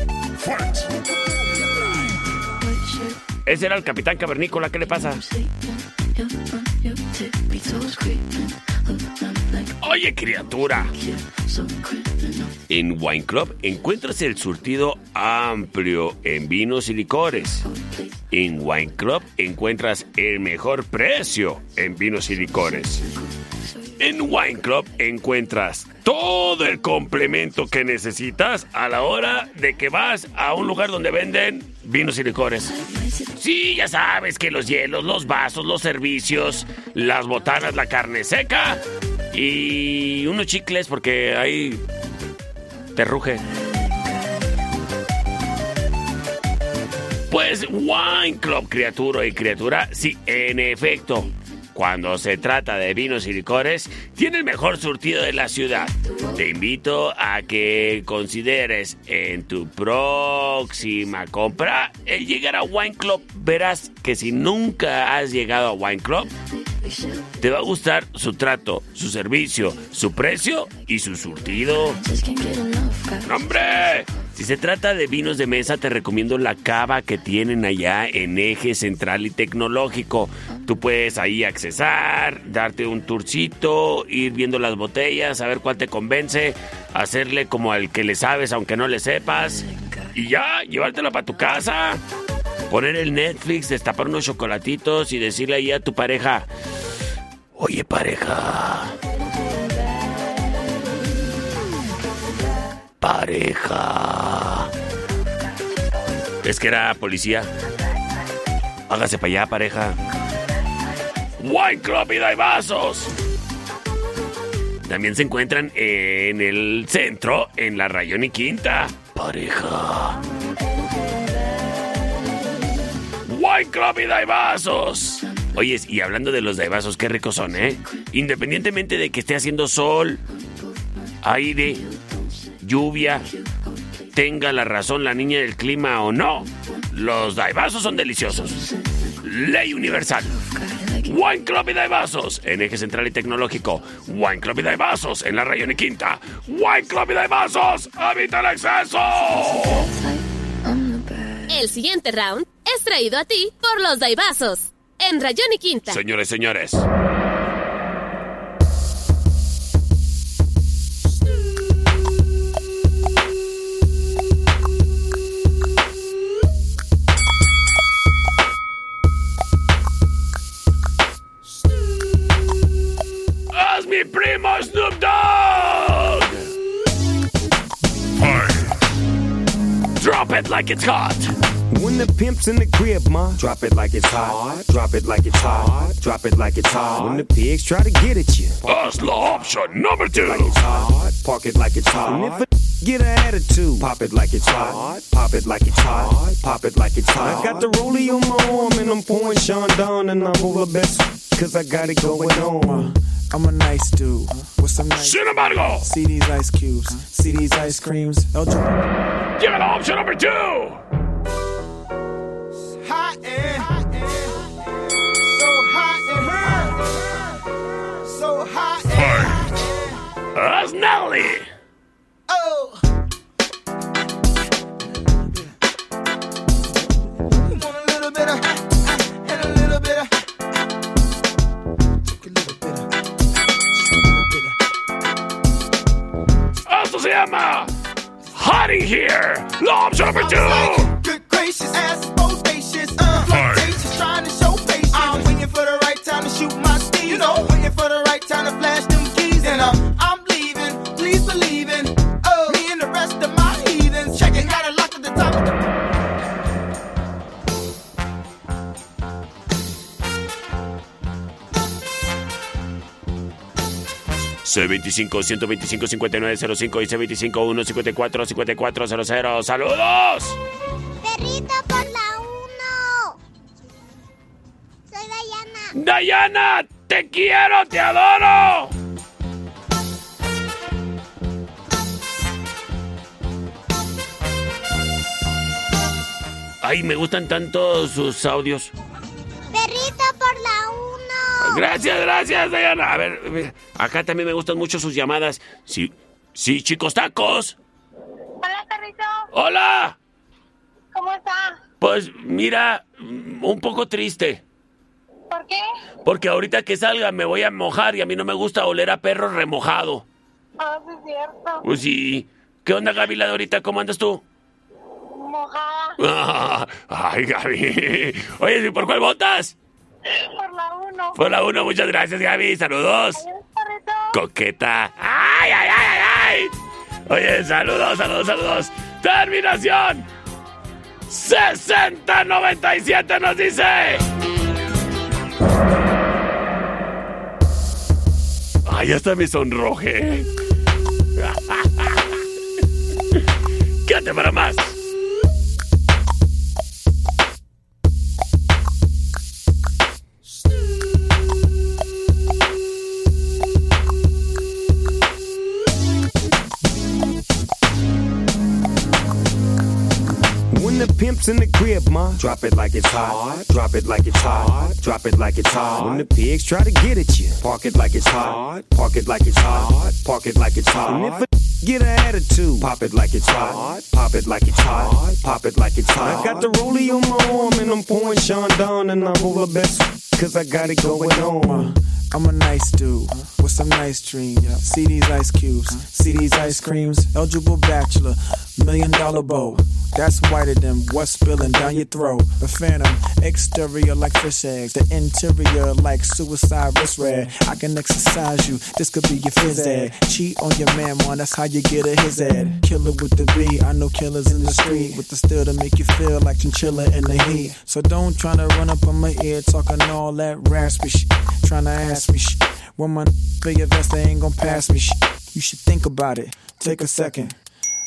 Speaker 1: Ese era el capitán cavernícola, ¿qué le pasa? Oye, criatura. En Wine Club encuentras el surtido amplio en vinos y licores. En Wine Club encuentras el mejor precio en vinos y licores. En Wine Club encuentras todo el complemento que necesitas a la hora de que vas a un lugar donde venden vinos y licores. Sí, ya sabes que los hielos, los vasos, los servicios, las botanas, la carne seca y unos chicles porque ahí te ruge. Pues Wine Club, criatura y criatura, sí, en efecto. Cuando se trata de vinos y licores, tiene el mejor surtido de la ciudad. Te invito a que consideres en tu próxima compra el llegar a Wine Club. Verás que si nunca has llegado a Wine Club, te va a gustar su trato, su servicio, su precio y su surtido. ¡Hombre! Si se trata de vinos de mesa, te recomiendo la cava que tienen allá en Eje Central y Tecnológico. Tú puedes ahí accesar, darte un tourcito, ir viendo las botellas, a ver cuál te convence, hacerle como al que le sabes aunque no le sepas. Y ya, llevártela para tu casa. Poner el Netflix, destapar unos chocolatitos y decirle ahí a tu pareja, oye pareja, pareja. Es que era policía. Hágase para allá, pareja. Wine Club y Dai Vasos. También se encuentran en el centro, en la Rayón y Quinta. Pareja. Wine Club y Daibazos. Oye, y hablando de los daibazos, qué ricos son, ¿eh? Independientemente de que esté haciendo sol, aire, lluvia, tenga la razón la niña del clima o no, los daibazos son deliciosos. Ley universal. Wine Club y Daibazos en Eje Central y Tecnológico. Wine Club y Daibazos en la Rayón y Quinta. Wine Club y Daibazos. ¡Evita el exceso!
Speaker 13: El siguiente round es traído a ti por los Daibazos. En Rayón y Quinta.
Speaker 1: Señores, señores. Like it's hot.
Speaker 22: When the pimp's in the crib, ma, drop it like it's hot. Drop it like it's hot. Drop it like it's hot. When the pigs try to get at you,
Speaker 1: That's la option number two.
Speaker 22: like it's hot. Park it like it's hot. And if a (laughs) get an attitude, pop it like it's hot. Pop it like it's hot. Pop it like it's hot. I got the rollie on my arm and I'm pouring Sean down and I'm over best cause I got it going on.
Speaker 18: I'm a nice dude with some nice.
Speaker 1: Sin embargo,
Speaker 18: See these ice cubes, see these ice creams. El Dra-
Speaker 1: llega la opción number two.
Speaker 18: hot and so hot and so hot and
Speaker 1: That's Nelly. Esto se llama Hot in Here. La opción number two.
Speaker 18: Good gracious, ass bodacious. Uh, flirtatious, trying to show patience. I'm waiting for the right time to shoot my steez. You know, waiting for the right time to flash
Speaker 1: C25 125 5905 y C25 154 5400. ¡Saludos!
Speaker 6: Perrito por la 1. Soy Dayana.
Speaker 1: Dayana, te quiero, te adoro. Ay, me gustan tanto sus audios.
Speaker 6: Perrito por la 1.
Speaker 1: Gracias, gracias, Dayana. A ver, acá también me gustan mucho sus llamadas. Sí, sí, chicos tacos.
Speaker 23: Hola, perrito.
Speaker 1: Hola.
Speaker 23: ¿Cómo está?
Speaker 1: Pues mira, un poco triste.
Speaker 23: ¿Por qué?
Speaker 1: Porque ahorita que salga me voy a mojar y a mí no me gusta oler a perro remojado.
Speaker 23: Ah, sí, es cierto.
Speaker 1: Pues sí. ¿Qué onda, Gaby, la de ahorita? ¿Cómo andas tú?
Speaker 23: Mojada.
Speaker 1: Ah, (laughs) ay, Gaby. Oye, ¿y por cuál votas?
Speaker 23: Por la 1.
Speaker 1: Por la uno, muchas gracias, Gaby. Saludos. Coqueta. ¡Ay, ay, ay, ay, ay! Oye, saludos, saludos, saludos. Terminación. 6097 nos dice. Ay, hasta me sonroje. (laughs) Quédate para más.
Speaker 22: When the pimp's in the crib, ma, drop it like it's hot. Drop it like it's hot. Drop it like it's hot. When the pigs try to get at you, park it like it's hot. Park it like it's hot. Park it like it's hot. And if a (laughs) get an attitude, pop it like it's hot. Pop it like it's hot. Pop it like it's hot. I got the rollie on my arm and I'm pouring Sean down and I'm over best cause I got it going on.
Speaker 18: I'm a nice dude with some nice dreams. See these ice cubes, see these ice creams. Eligible bachelor, million dollar bow. That's whiter than what's spilling down your throat. The phantom, exterior like fish eggs, the interior like suicide wrist red. I can exercise you, this could be your phys ed. Cheat on your man, man, that's how you get a his ed. Killer with the B, I know killers in the street with the steel to make you feel like chinchilla in the heat. So don't try to run up on my ear talking all that raspy shit. Trying to ask me shit. When my for your vest, they ain't gonna pass me shit. You should think about it. Take a second.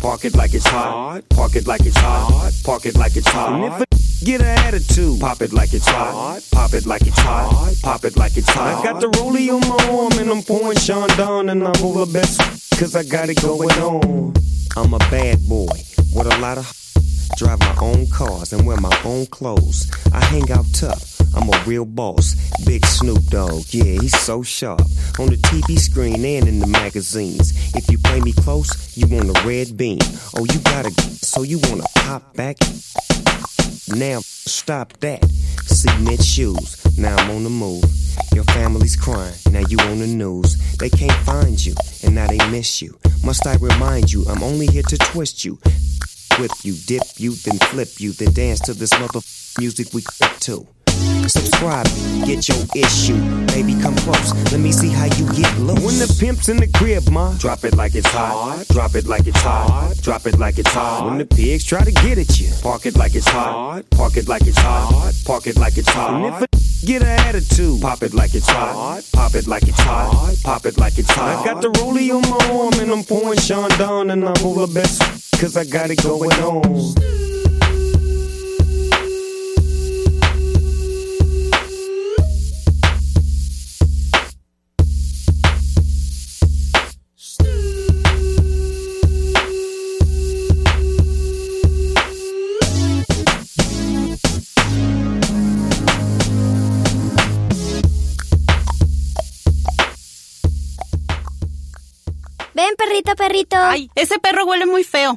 Speaker 22: park it like it's hot. Park it like it's hot. Park it like it's hot. And if a get an attitude, pop it like it's hot. Pop it like it's hot. Pop it like it's hot. I got the rollie on my arm and I'm pouring Sean down and I'm over best cause I got it going on. I'm a bad boy with a lot of drive my own cars and wear my own clothes. I hang out tough. I'm a real boss. Big Snoop Dogg, yeah, he's so sharp. On the TV screen and in the magazines. If you play me close, you want a red beam. Oh, you gotta, so you wanna pop back? Now, stop that. Cement shoes, now I'm on the move. Your family's crying, now you on the news. They can't find you, and now they miss you. Must I remind you, I'm only here to twist you. Whip you, dip you, then flip you, then dance to this mother music we get to. Subscribe, get your issue. Baby, come close. Let me see how you get low. When the pimp's in the crib, ma, drop it like it's hot. Drop it like it's hot. Drop it like it's hot. When the pigs try to get at you, park it like it's hot. Park it like it's hot. Park it like it's hot. And if a (laughs) get an attitude, pop it like it's hot. Pop it like it's hot. Pop it like it's hot. I got the rollie on my arm and I'm pouring Sean down and I'm over best cause I got it going on.
Speaker 16: Ven, perrito, perrito.
Speaker 24: Ay, ese perro huele muy feo.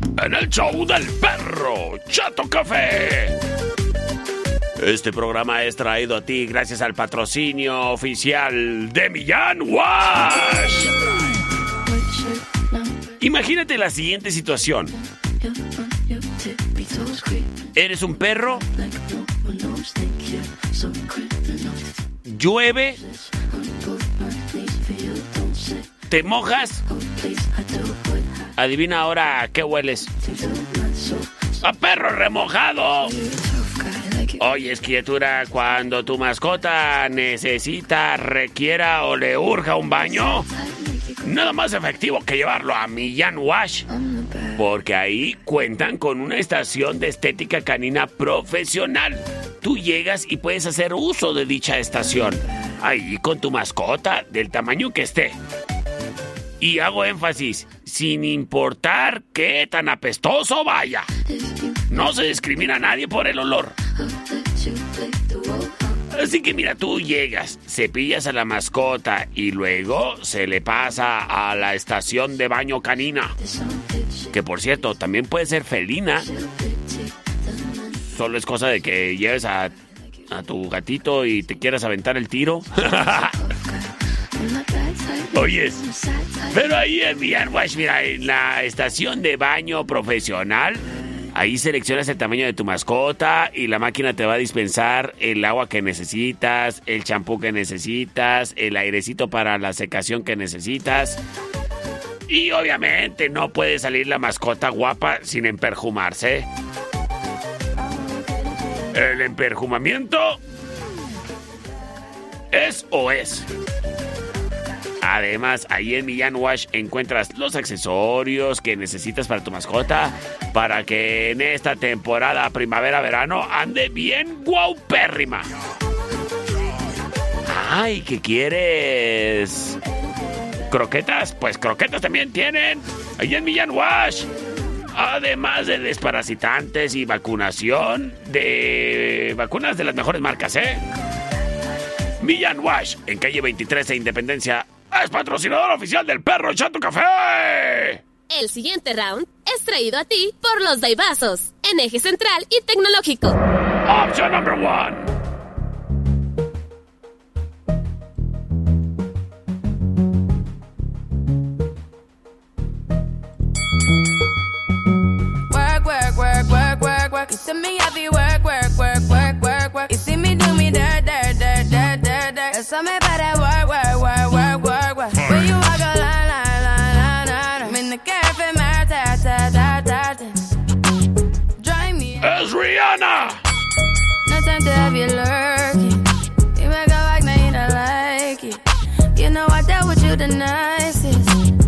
Speaker 1: en el show del perro Chato Café. Este programa es traído a ti gracias al patrocinio oficial de Millán Wash. Imagínate la siguiente situación. Eres un perro. Llueve. Te mojas. Adivina ahora a qué hueles. ¡A perro remojado! Oye, es criatura, cuando tu mascota necesita, requiera o le urja un baño, nada más efectivo que llevarlo a Millán Wash. Porque ahí cuentan con una estación de estética canina profesional. Tú llegas y puedes hacer uso de dicha estación. Ahí con tu mascota, del tamaño que esté. Y hago énfasis, sin importar qué tan apestoso vaya. No se discrimina a nadie por el olor. Así que mira, tú llegas, cepillas a la mascota y luego se le pasa a la estación de baño canina. Que por cierto, también puede ser felina. Solo es cosa de que lleves a, a tu gatito y te quieras aventar el tiro. (laughs) Oyes, pero ahí en Wash, mira, en la estación de baño profesional, ahí seleccionas el tamaño de tu mascota y la máquina te va a dispensar el agua que necesitas, el champú que necesitas, el airecito para la secación que necesitas. Y obviamente no puede salir la mascota guapa sin emperjumarse. El emperjumamiento es o es. Además, ahí en Millán Wash encuentras los accesorios que necesitas para tu mascota para que en esta temporada primavera-verano ande bien guaupérrima. Ay, ¿qué quieres? ¿Croquetas? Pues croquetas también tienen. Ahí en Millán Wash. Además de desparasitantes y vacunación de vacunas de las mejores marcas, ¿eh? Millán Wash, en calle 23 e Independencia, es patrocinador oficial del perro Chato Café.
Speaker 13: El siguiente round es traído a ti por los Daibazos, en eje central y tecnológico.
Speaker 1: Option number one.
Speaker 25: Work, work, work, work, work, work. You see me happy work, work, work, work, work, work. You see me do me dirt, dirt, dirt, dirt, dirt, dirt. Something about you lurking. You make a like, now you don't like it. You know I dealt with you the nicest.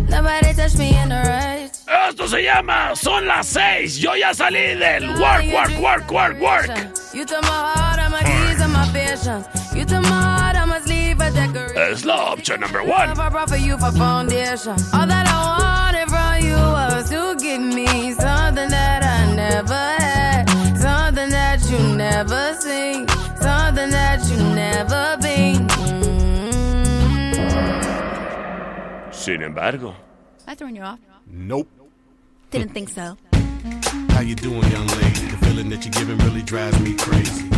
Speaker 25: Nobody touched me in the right.
Speaker 1: Esto se llama Son las seis. Yo ya salí del work, work, work, work, work.
Speaker 25: You took my heart, all my keys, and my patience. You took my heart, I must leave a decoration.
Speaker 1: Es la option number one.
Speaker 25: If I brought for you for foundation. All that I wanted from you was to give me something that I never had. Something that you never seen. Something that you never been. Mm.
Speaker 1: Sin embargo.
Speaker 24: Am I throwing you off?
Speaker 26: Nope.
Speaker 24: Didn't think so.
Speaker 26: How you doing, young lady? The feeling that you're giving really drives me crazy.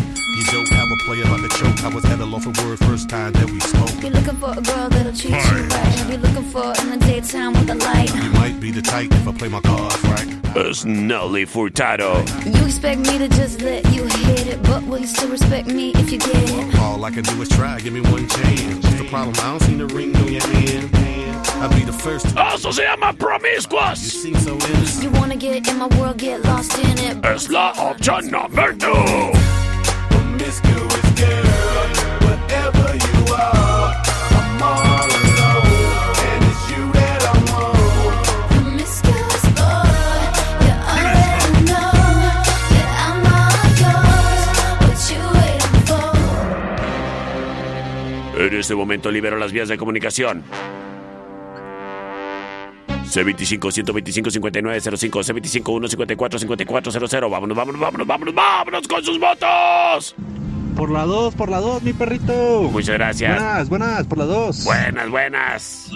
Speaker 26: You don't have a player about to choke. I was at a loss for word first time that we spoke.
Speaker 16: You're looking for a girl that'll treat you right. You're looking for in the daytime with a light.
Speaker 26: You might be the type if I play my cards right.
Speaker 1: Es Nelly Furtado.
Speaker 16: You expect me to just let you hit it, but will you still respect me if you get it?
Speaker 26: All I can do is try, give me one chance. What's the problem? I don't see the ring on your hand. I'll be the first to.
Speaker 1: Eso se llama promiscuous.
Speaker 26: You seem so innocent.
Speaker 16: You wanna get in my world, get lost in it.
Speaker 1: Es la option number two. En este momento libero las vías de comunicación. C25-125-5905, C25-154-5400. Vámonos, vámonos, vámonos, vámonos, vámonos con sus votos.
Speaker 9: Por la 2, por la 2, mi perrito.
Speaker 1: Muchas gracias.
Speaker 9: Buenas, buenas, por la 2.
Speaker 1: Buenas, buenas.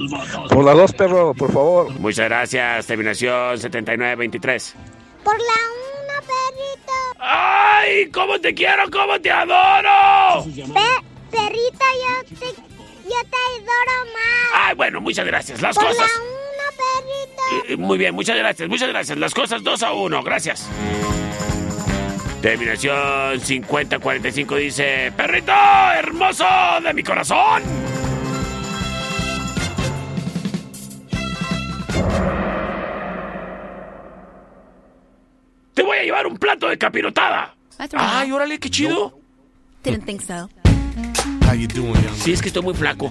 Speaker 9: Por la 2, perro, por favor.
Speaker 1: Muchas gracias. Terminación 7923.
Speaker 6: Por la una, perrito.
Speaker 1: ¡Ay! ¿Cómo te quiero? ¿Cómo te adoro?
Speaker 6: Pe- perrito, yo te, yo te adoro más.
Speaker 1: Ay, bueno, muchas gracias. Las
Speaker 6: Por
Speaker 1: cosas.
Speaker 6: la una, perrito.
Speaker 1: Eh, Muy bien, muchas gracias, muchas gracias. Las cosas 2 a 1, gracias. Terminación 5045 dice, perrito hermoso de mi corazón. Te voy a llevar un plato de capirotada. Ay, órale, qué chido.
Speaker 24: Didn't think so.
Speaker 26: How you doing, young
Speaker 1: Sí, es que estoy muy flaco.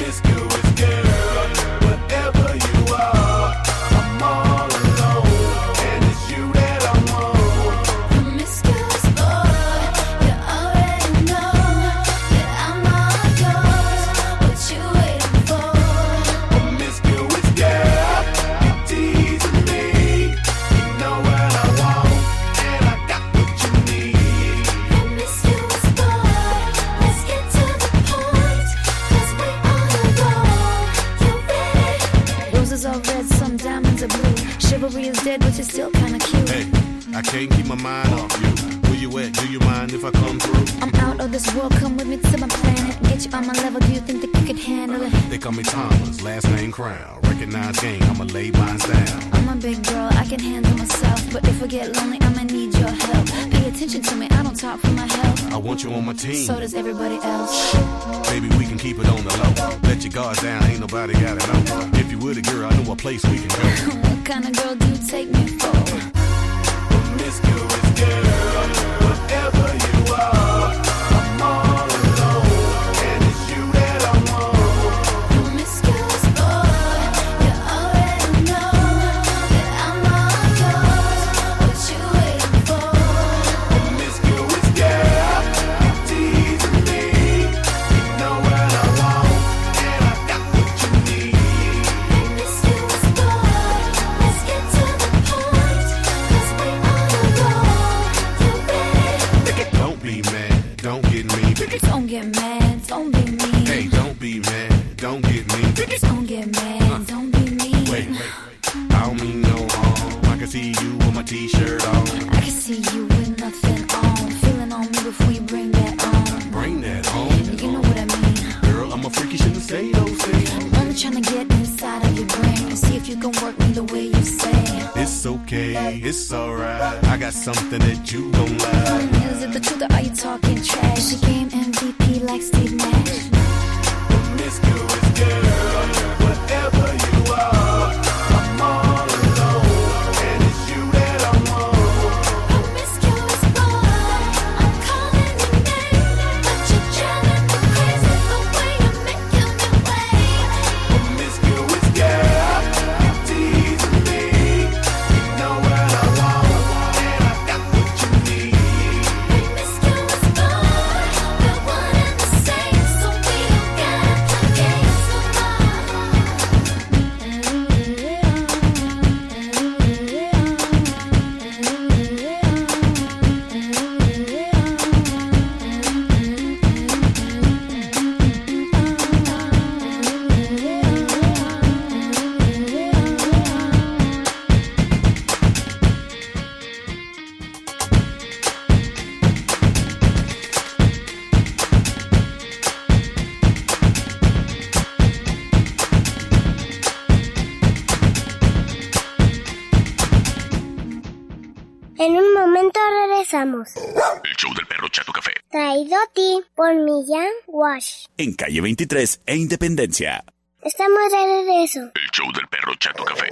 Speaker 26: Promiscuous girl, whatever you are,
Speaker 16: Chivalry is dead, but you're still kinda cute.
Speaker 26: Hey, I can't keep my mind off you. Where you at? Do you mind if I come through?
Speaker 16: I'm out of this world, come with me to my planet. Get you on my level, do you think that you could handle it?
Speaker 26: They call me Thomas, last name Crown. Recognize game, I'ma lay mine down.
Speaker 16: I'm a big girl, I can handle myself. But if I get lonely, I'ma need your help. Pay attention to me, I don't talk for my health.
Speaker 26: I want you on my team.
Speaker 16: So does everybody else.
Speaker 26: Baby, we can keep it on the low. Let your guard down, ain't nobody gotta know. If you with a girl, I know a place we can go. (laughs)
Speaker 16: what kind of girl do you take me for? Something
Speaker 12: El show del perro Chato Café.
Speaker 27: Traído a ti por Millán Wash.
Speaker 12: En calle 23 e Independencia.
Speaker 27: Estamos de regreso.
Speaker 12: El show del perro Chato Café.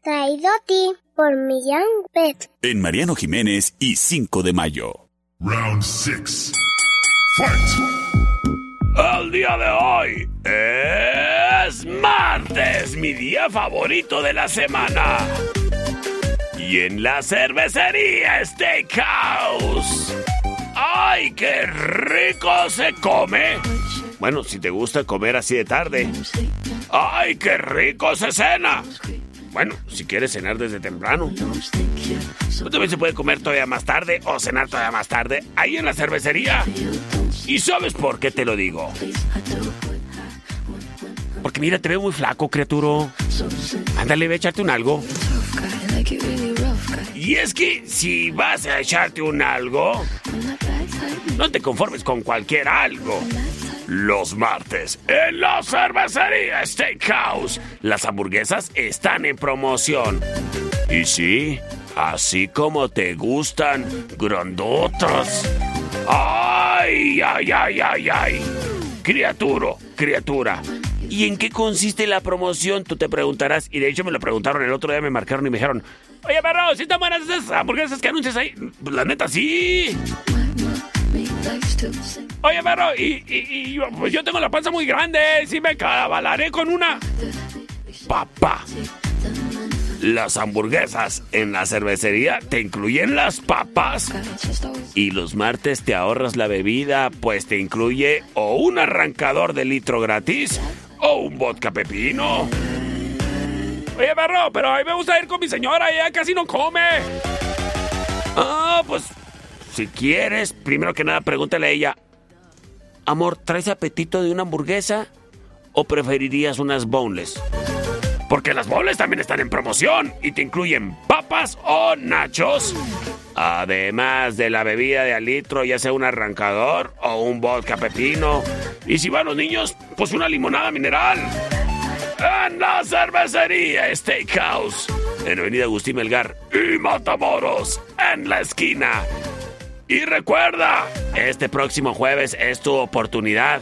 Speaker 27: Traído a ti por Millán Pet.
Speaker 12: En Mariano Jiménez y 5 de mayo.
Speaker 28: Round 6. Fight.
Speaker 1: El día de hoy es martes, mi día favorito de la semana. Y en la cervecería Steakhouse. ¡Ay, qué rico se come! Bueno, si te gusta comer así de tarde. ¡Ay, qué rico se cena! Bueno, si quieres cenar desde temprano. También se puede comer todavía más tarde o cenar todavía más tarde ahí en la cervecería. ¿Y sabes por qué te lo digo? Porque mira, te veo muy flaco, criatura. Ándale, ve a echarte un algo. Y es que si vas a echarte un algo, no te conformes con cualquier algo. Los martes, en la cervecería Steakhouse, las hamburguesas están en promoción. Y sí, así como te gustan, grandotas. ¡Ay, ay, ay, ay, ay! Criatura, criatura. ¿Y en qué consiste la promoción? Tú te preguntarás. Y de hecho me lo preguntaron el otro día, me marcaron y me dijeron, oye, perro, ¿sí están buenas esas hamburguesas que anuncias ahí? Pues, La neta, sí. Oye, perro, y, pues yo tengo la panza muy grande, sí me cabalaré con una. Papá. Las hamburguesas en la cervecería te incluyen las papas. Y los martes te ahorras la bebida, pues te incluye o un arrancador de litro gratis o un vodka pepino. Oye, perro, pero a mí me gusta ir con mi señora, ella casi no come. Ah, pues si quieres, primero que nada pregúntale a ella. Amor, ¿traes apetito de una hamburguesa o preferirías unas boneless? Porque las boneless también están en promoción y te incluyen papas o nachos. Además de la bebida de al litro, ya sea un arrancador o un vodka pepino. Y si van los niños, pues una limonada mineral. En la cervecería Steakhouse. En Avenida Agustín Melgar y Matamoros. En la esquina. Y recuerda, este próximo jueves es tu oportunidad.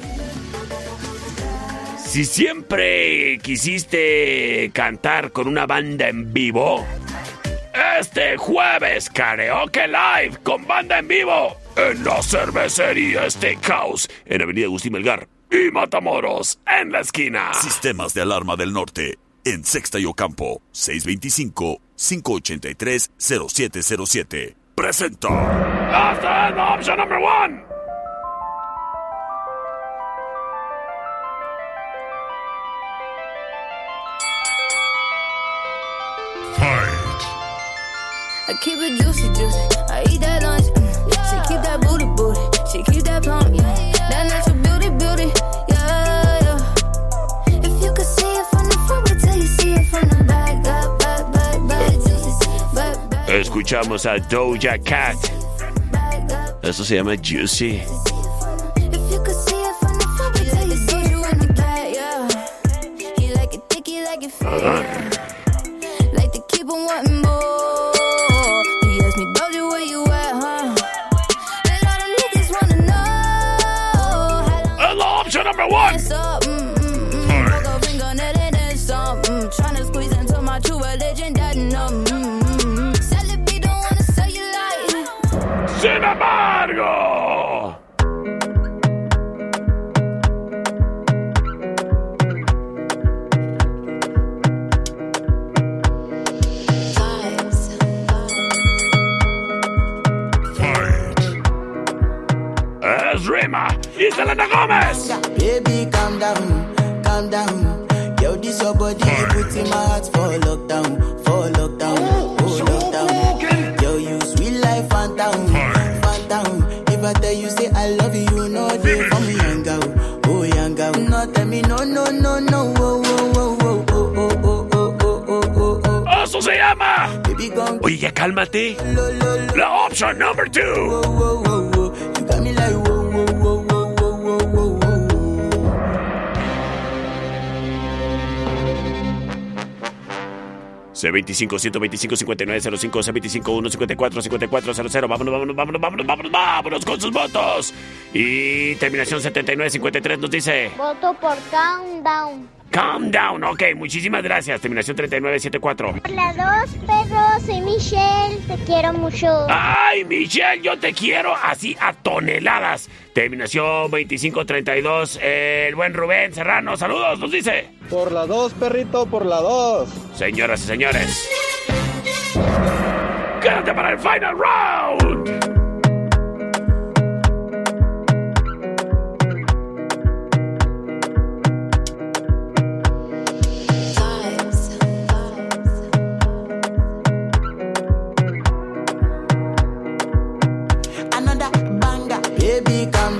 Speaker 1: Si siempre quisiste cantar con una banda en vivo, este jueves Karaoke Live con banda en vivo en la cervecería Steakhouse en Avenida Agustín Melgar y Matamoros en la esquina.
Speaker 12: Sistemas de alarma del norte. En Sexta y Ocampo. 625-583-0707. Presenta.
Speaker 1: Hasta en option number one.
Speaker 25: I keep it juicy, juicy. I eat that lunch. Mm. Yeah. She keep that booty, booty. She keep that plump. Yeah.
Speaker 1: yeah, yeah. That natural beauty, beauty. Yeah.
Speaker 16: If you could see it from the front, you see it from the
Speaker 1: back.
Speaker 16: Back, back, back, back, back. Escuchamos a Doja Cat. Eso se llama Juicy. Like to
Speaker 1: keep wanting more. everyone. It's Selena Gomez.
Speaker 19: Baby, calm down, calm down. Yo, this your body, you put in my heart for lockdown, for lockdown, oh lockdown. Yo, you sweet life, fanta, fanta. If I tell you say I love you, you know they for me young girl, oh young girl. No, tell me no, no, no, no, oh, oh, oh, oh, oh, oh, oh, oh, oh, oh, oh, oh.
Speaker 1: Eso se llama.
Speaker 19: Baby,
Speaker 1: Oye, Oh, Lo, lo, lo. La option number two.
Speaker 19: Oh, oh, oh.
Speaker 1: C25-125-5905, C25-154-5400. Vámonos, vámonos, vámonos, vámonos, vámonos, vámonos con sus votos. Y terminación 7953 nos dice...
Speaker 6: Voto por Countdown.
Speaker 1: Calm down. Ok, muchísimas gracias. Terminación 3974.
Speaker 6: Hola, dos perros. Soy Michelle. Te quiero mucho.
Speaker 1: Ay, Michelle, yo te quiero así a toneladas. Terminación 2532. El buen Rubén Serrano. Saludos, nos dice.
Speaker 9: Por la dos, perrito, por la dos.
Speaker 1: Señoras y señores. Quédate para el final round.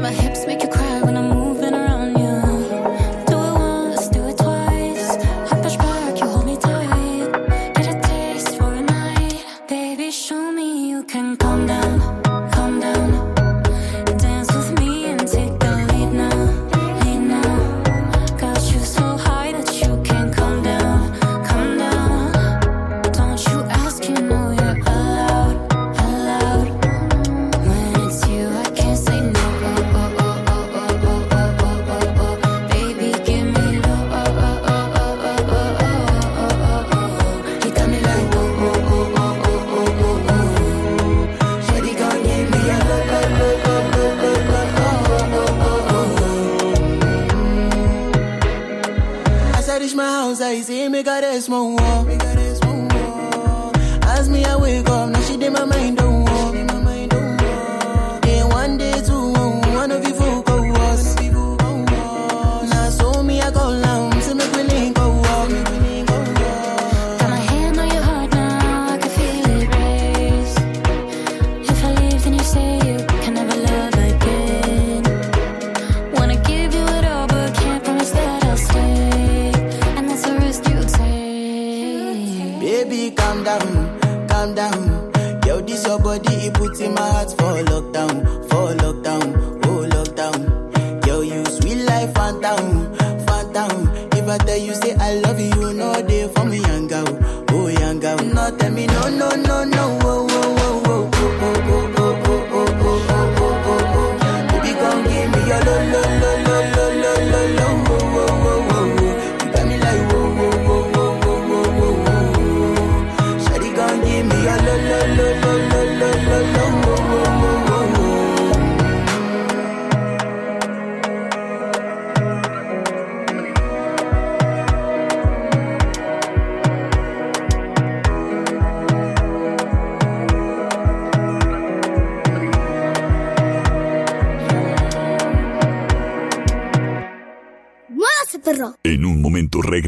Speaker 19: my
Speaker 16: hips make you cry.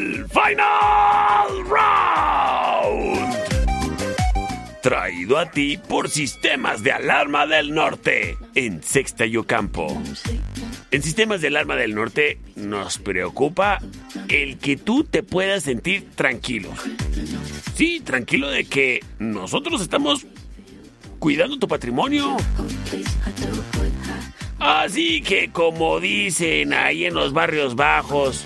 Speaker 11: Final Round.
Speaker 1: Traído a ti por Sistemas de Alarma del Norte en Sexta y Ocampo. En Sistemas de Alarma del Norte nos preocupa el que tú te puedas sentir tranquilo. Sí, tranquilo de que nosotros estamos cuidando tu patrimonio. Así que como dicen ahí en los barrios bajos,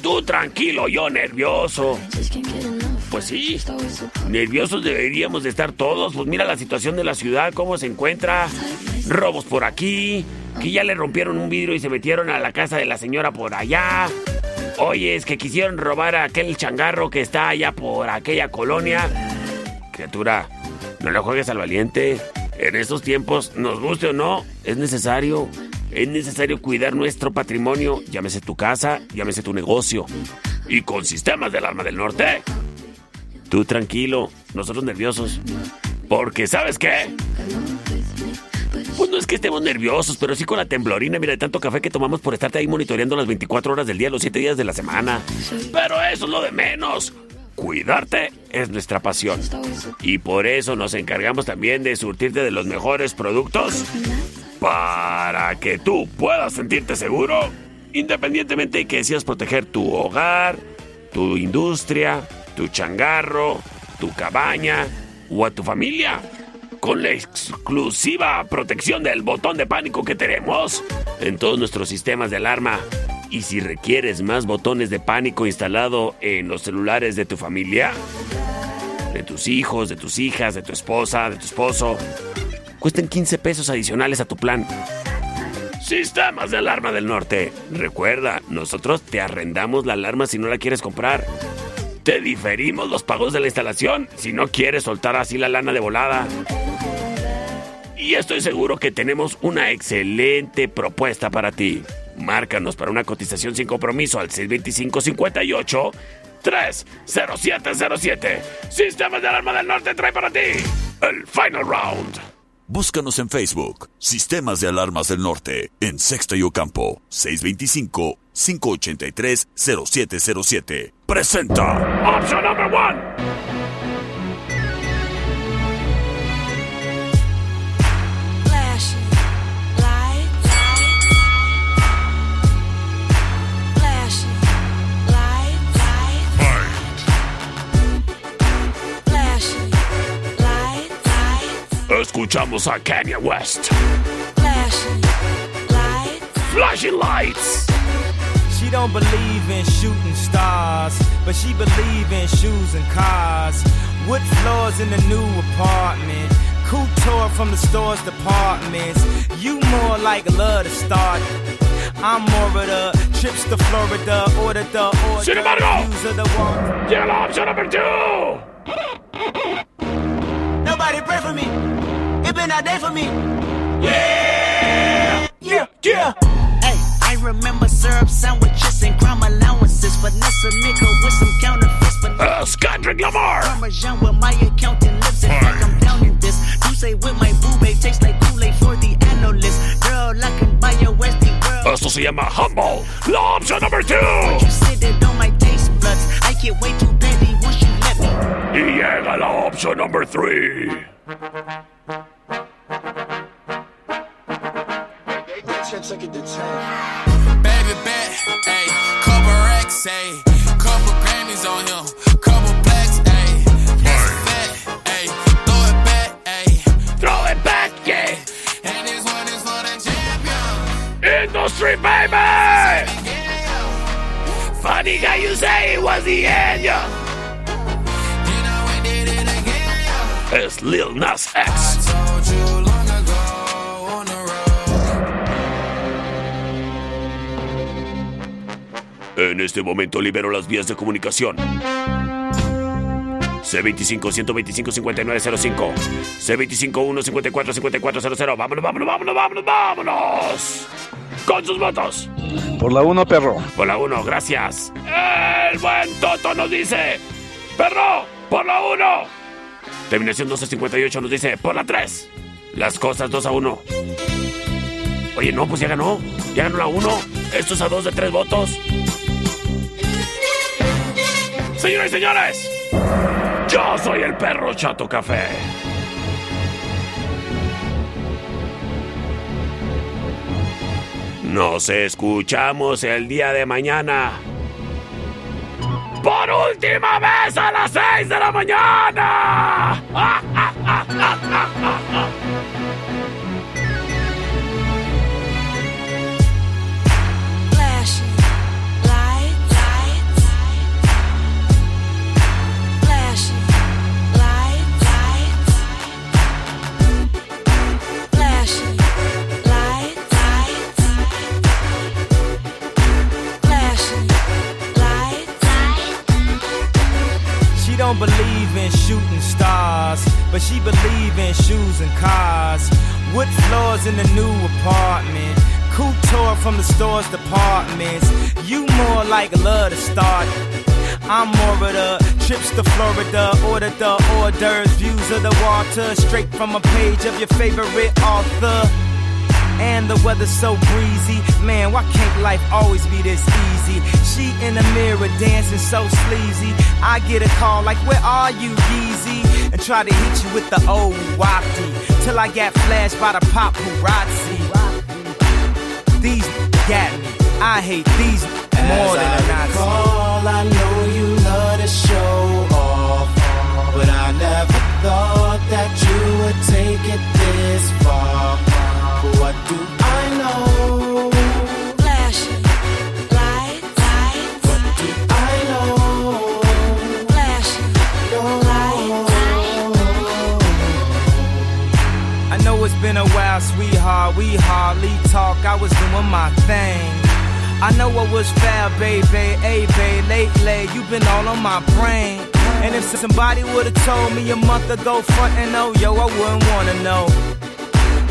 Speaker 1: tú tranquilo, yo nervioso. Pues sí, nerviosos deberíamos de estar todos. Pues mira la situación de la ciudad, cómo se encuentra. Robos por aquí, que ya le rompieron un vidrio y se metieron a la casa de la señora por allá. Oye, es que quisieron robar a aquel changarro que está allá por aquella colonia. Criatura, no le juegues al valiente. En estos tiempos, nos guste o no, es necesario. Es necesario cuidar nuestro patrimonio, llámese tu casa, llámese tu negocio. Y con sistemas del arma del norte. Tú tranquilo, nosotros nerviosos. Porque ¿sabes qué? Pues no es que estemos nerviosos, pero sí con la temblorina, mira, de tanto café que tomamos por estarte ahí monitoreando las 24 horas del día, los 7 días de la semana. Pero eso es lo de menos. Cuidarte es nuestra pasión. Y por eso nos encargamos también de surtirte de los mejores productos para que tú puedas sentirte seguro, independientemente de que decidas proteger tu hogar, tu industria, tu changarro, tu cabaña o a tu familia. Con la exclusiva protección del botón de pánico que tenemos en todos nuestros sistemas de alarma. Y si requieres más botones de pánico instalado en los celulares de tu familia, de tus hijos, de tus hijas, de tu esposa, de tu esposo, cuesten 15 pesos adicionales a tu plan. Sistemas de alarma del norte. Recuerda, nosotros te arrendamos la alarma si no la quieres comprar. Te diferimos los pagos de la instalación si no quieres soltar así la lana de volada. Y estoy seguro que tenemos una excelente propuesta para ti. Márcanos para una cotización sin compromiso al 625-58. 30707 Sistemas de Alarma del Norte trae para ti el Final Round.
Speaker 12: Búscanos en Facebook, Sistemas de Alarmas del Norte, en Sexta y Ocampo, 625-583-0707. Presenta.
Speaker 11: Opción number
Speaker 25: 1.
Speaker 11: Escuchamos a Kanye West.
Speaker 25: Flashing lights.
Speaker 11: Flashing lights.
Speaker 29: She don't believe in shooting stars, but she believe in shoes and cars. Wood floors in the new apartment. Couture from the store's departments. You more like love to start. I'm more of the trips to Florida, order the order.
Speaker 11: Sin embargo,
Speaker 29: views of the world.
Speaker 11: Llega la opción number two.
Speaker 18: Nobody pray for me spend that for me. Yeah, yeah, yeah.
Speaker 30: Hey, I remember syrup sandwiches and crime allowances. Vanessa nigga with some counterfeits.
Speaker 11: Uh, Scottrick Lamar.
Speaker 30: Parmesan with my accountant lips. In fact, I'm down in this. You say with my boo babe tastes like Kool-Aid for the analyst. Girl, I can buy your Westie world.
Speaker 1: Esto se llama humble. La option number two.
Speaker 31: You sit on my taste buds, I get way too petty once you let me.
Speaker 1: Y llega la option number three.
Speaker 28: Baby bet, ayy, couple racks, ayy, couple Grammys on him, couple blacks, ayy, that's a fact, ayy, throw it back, ayy,
Speaker 1: throw it back, yeah,
Speaker 28: and this one is for the champion.
Speaker 1: Industry, baby! Funny guy, you say it was the end, yeah.
Speaker 28: You know we did it again, yeah.
Speaker 1: Es Lil Nas X. En este momento libero las vías de comunicación. C25-125-5905. C25-154-5400. Vámonos, vámonos, vámonos, vámonos, vámonos. Con sus votos.
Speaker 32: Por la 1, perro.
Speaker 1: Por la 1, gracias. El buen Toto nos dice. Perro, por la 1. Terminación 1258 nos dice. Por la 3. Las cosas 2 a 1. Oye, no, pues ya ganó. Ya ganó la 1. Esto es a 2 de 3 votos. Señoras y señores, yo soy el perro Chato Café. Nos escuchamos el día de mañana. Por última vez a las 6 de la mañana. (laughs)
Speaker 29: don't believe in shooting stars, but she believe in shoes and cars. Wood floors in the new apartment. Couture from the store's departments. You more like love to start. I'm more of the trips to Florida, order the hors d'oeuvres, views of the water, straight from a page of your favorite author. And the weather's so breezy. Man, why can't life always be this easy? She in the mirror dancing so sleazy. I get a call like, Where are you, Yeezy? And try to hit you with the old wafty. Till I got flashed by the paparazzi. These got me. I hate these more than
Speaker 30: I
Speaker 29: a Nazi.
Speaker 30: recall, I know you love to show off, but I never thought that you would take it this far.
Speaker 29: Sweetheart. We hardly talk. I was doing my thing. I know what was fair, baby. Hey, babe, lately you've been all on my brain. And if somebody would've told me a month ago, front and oh, yo, I wouldn't wanna know.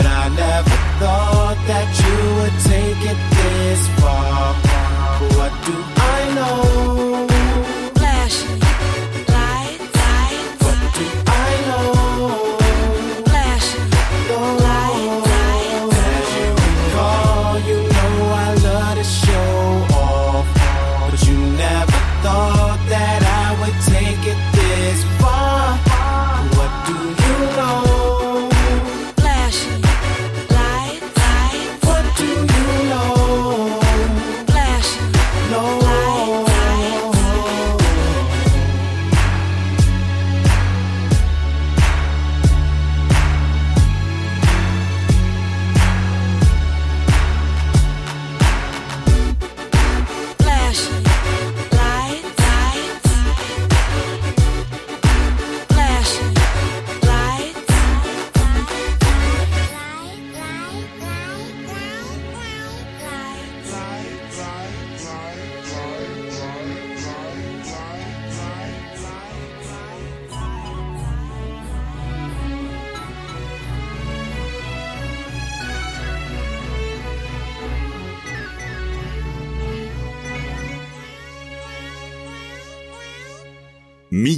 Speaker 30: but I never thought that you would take it this far.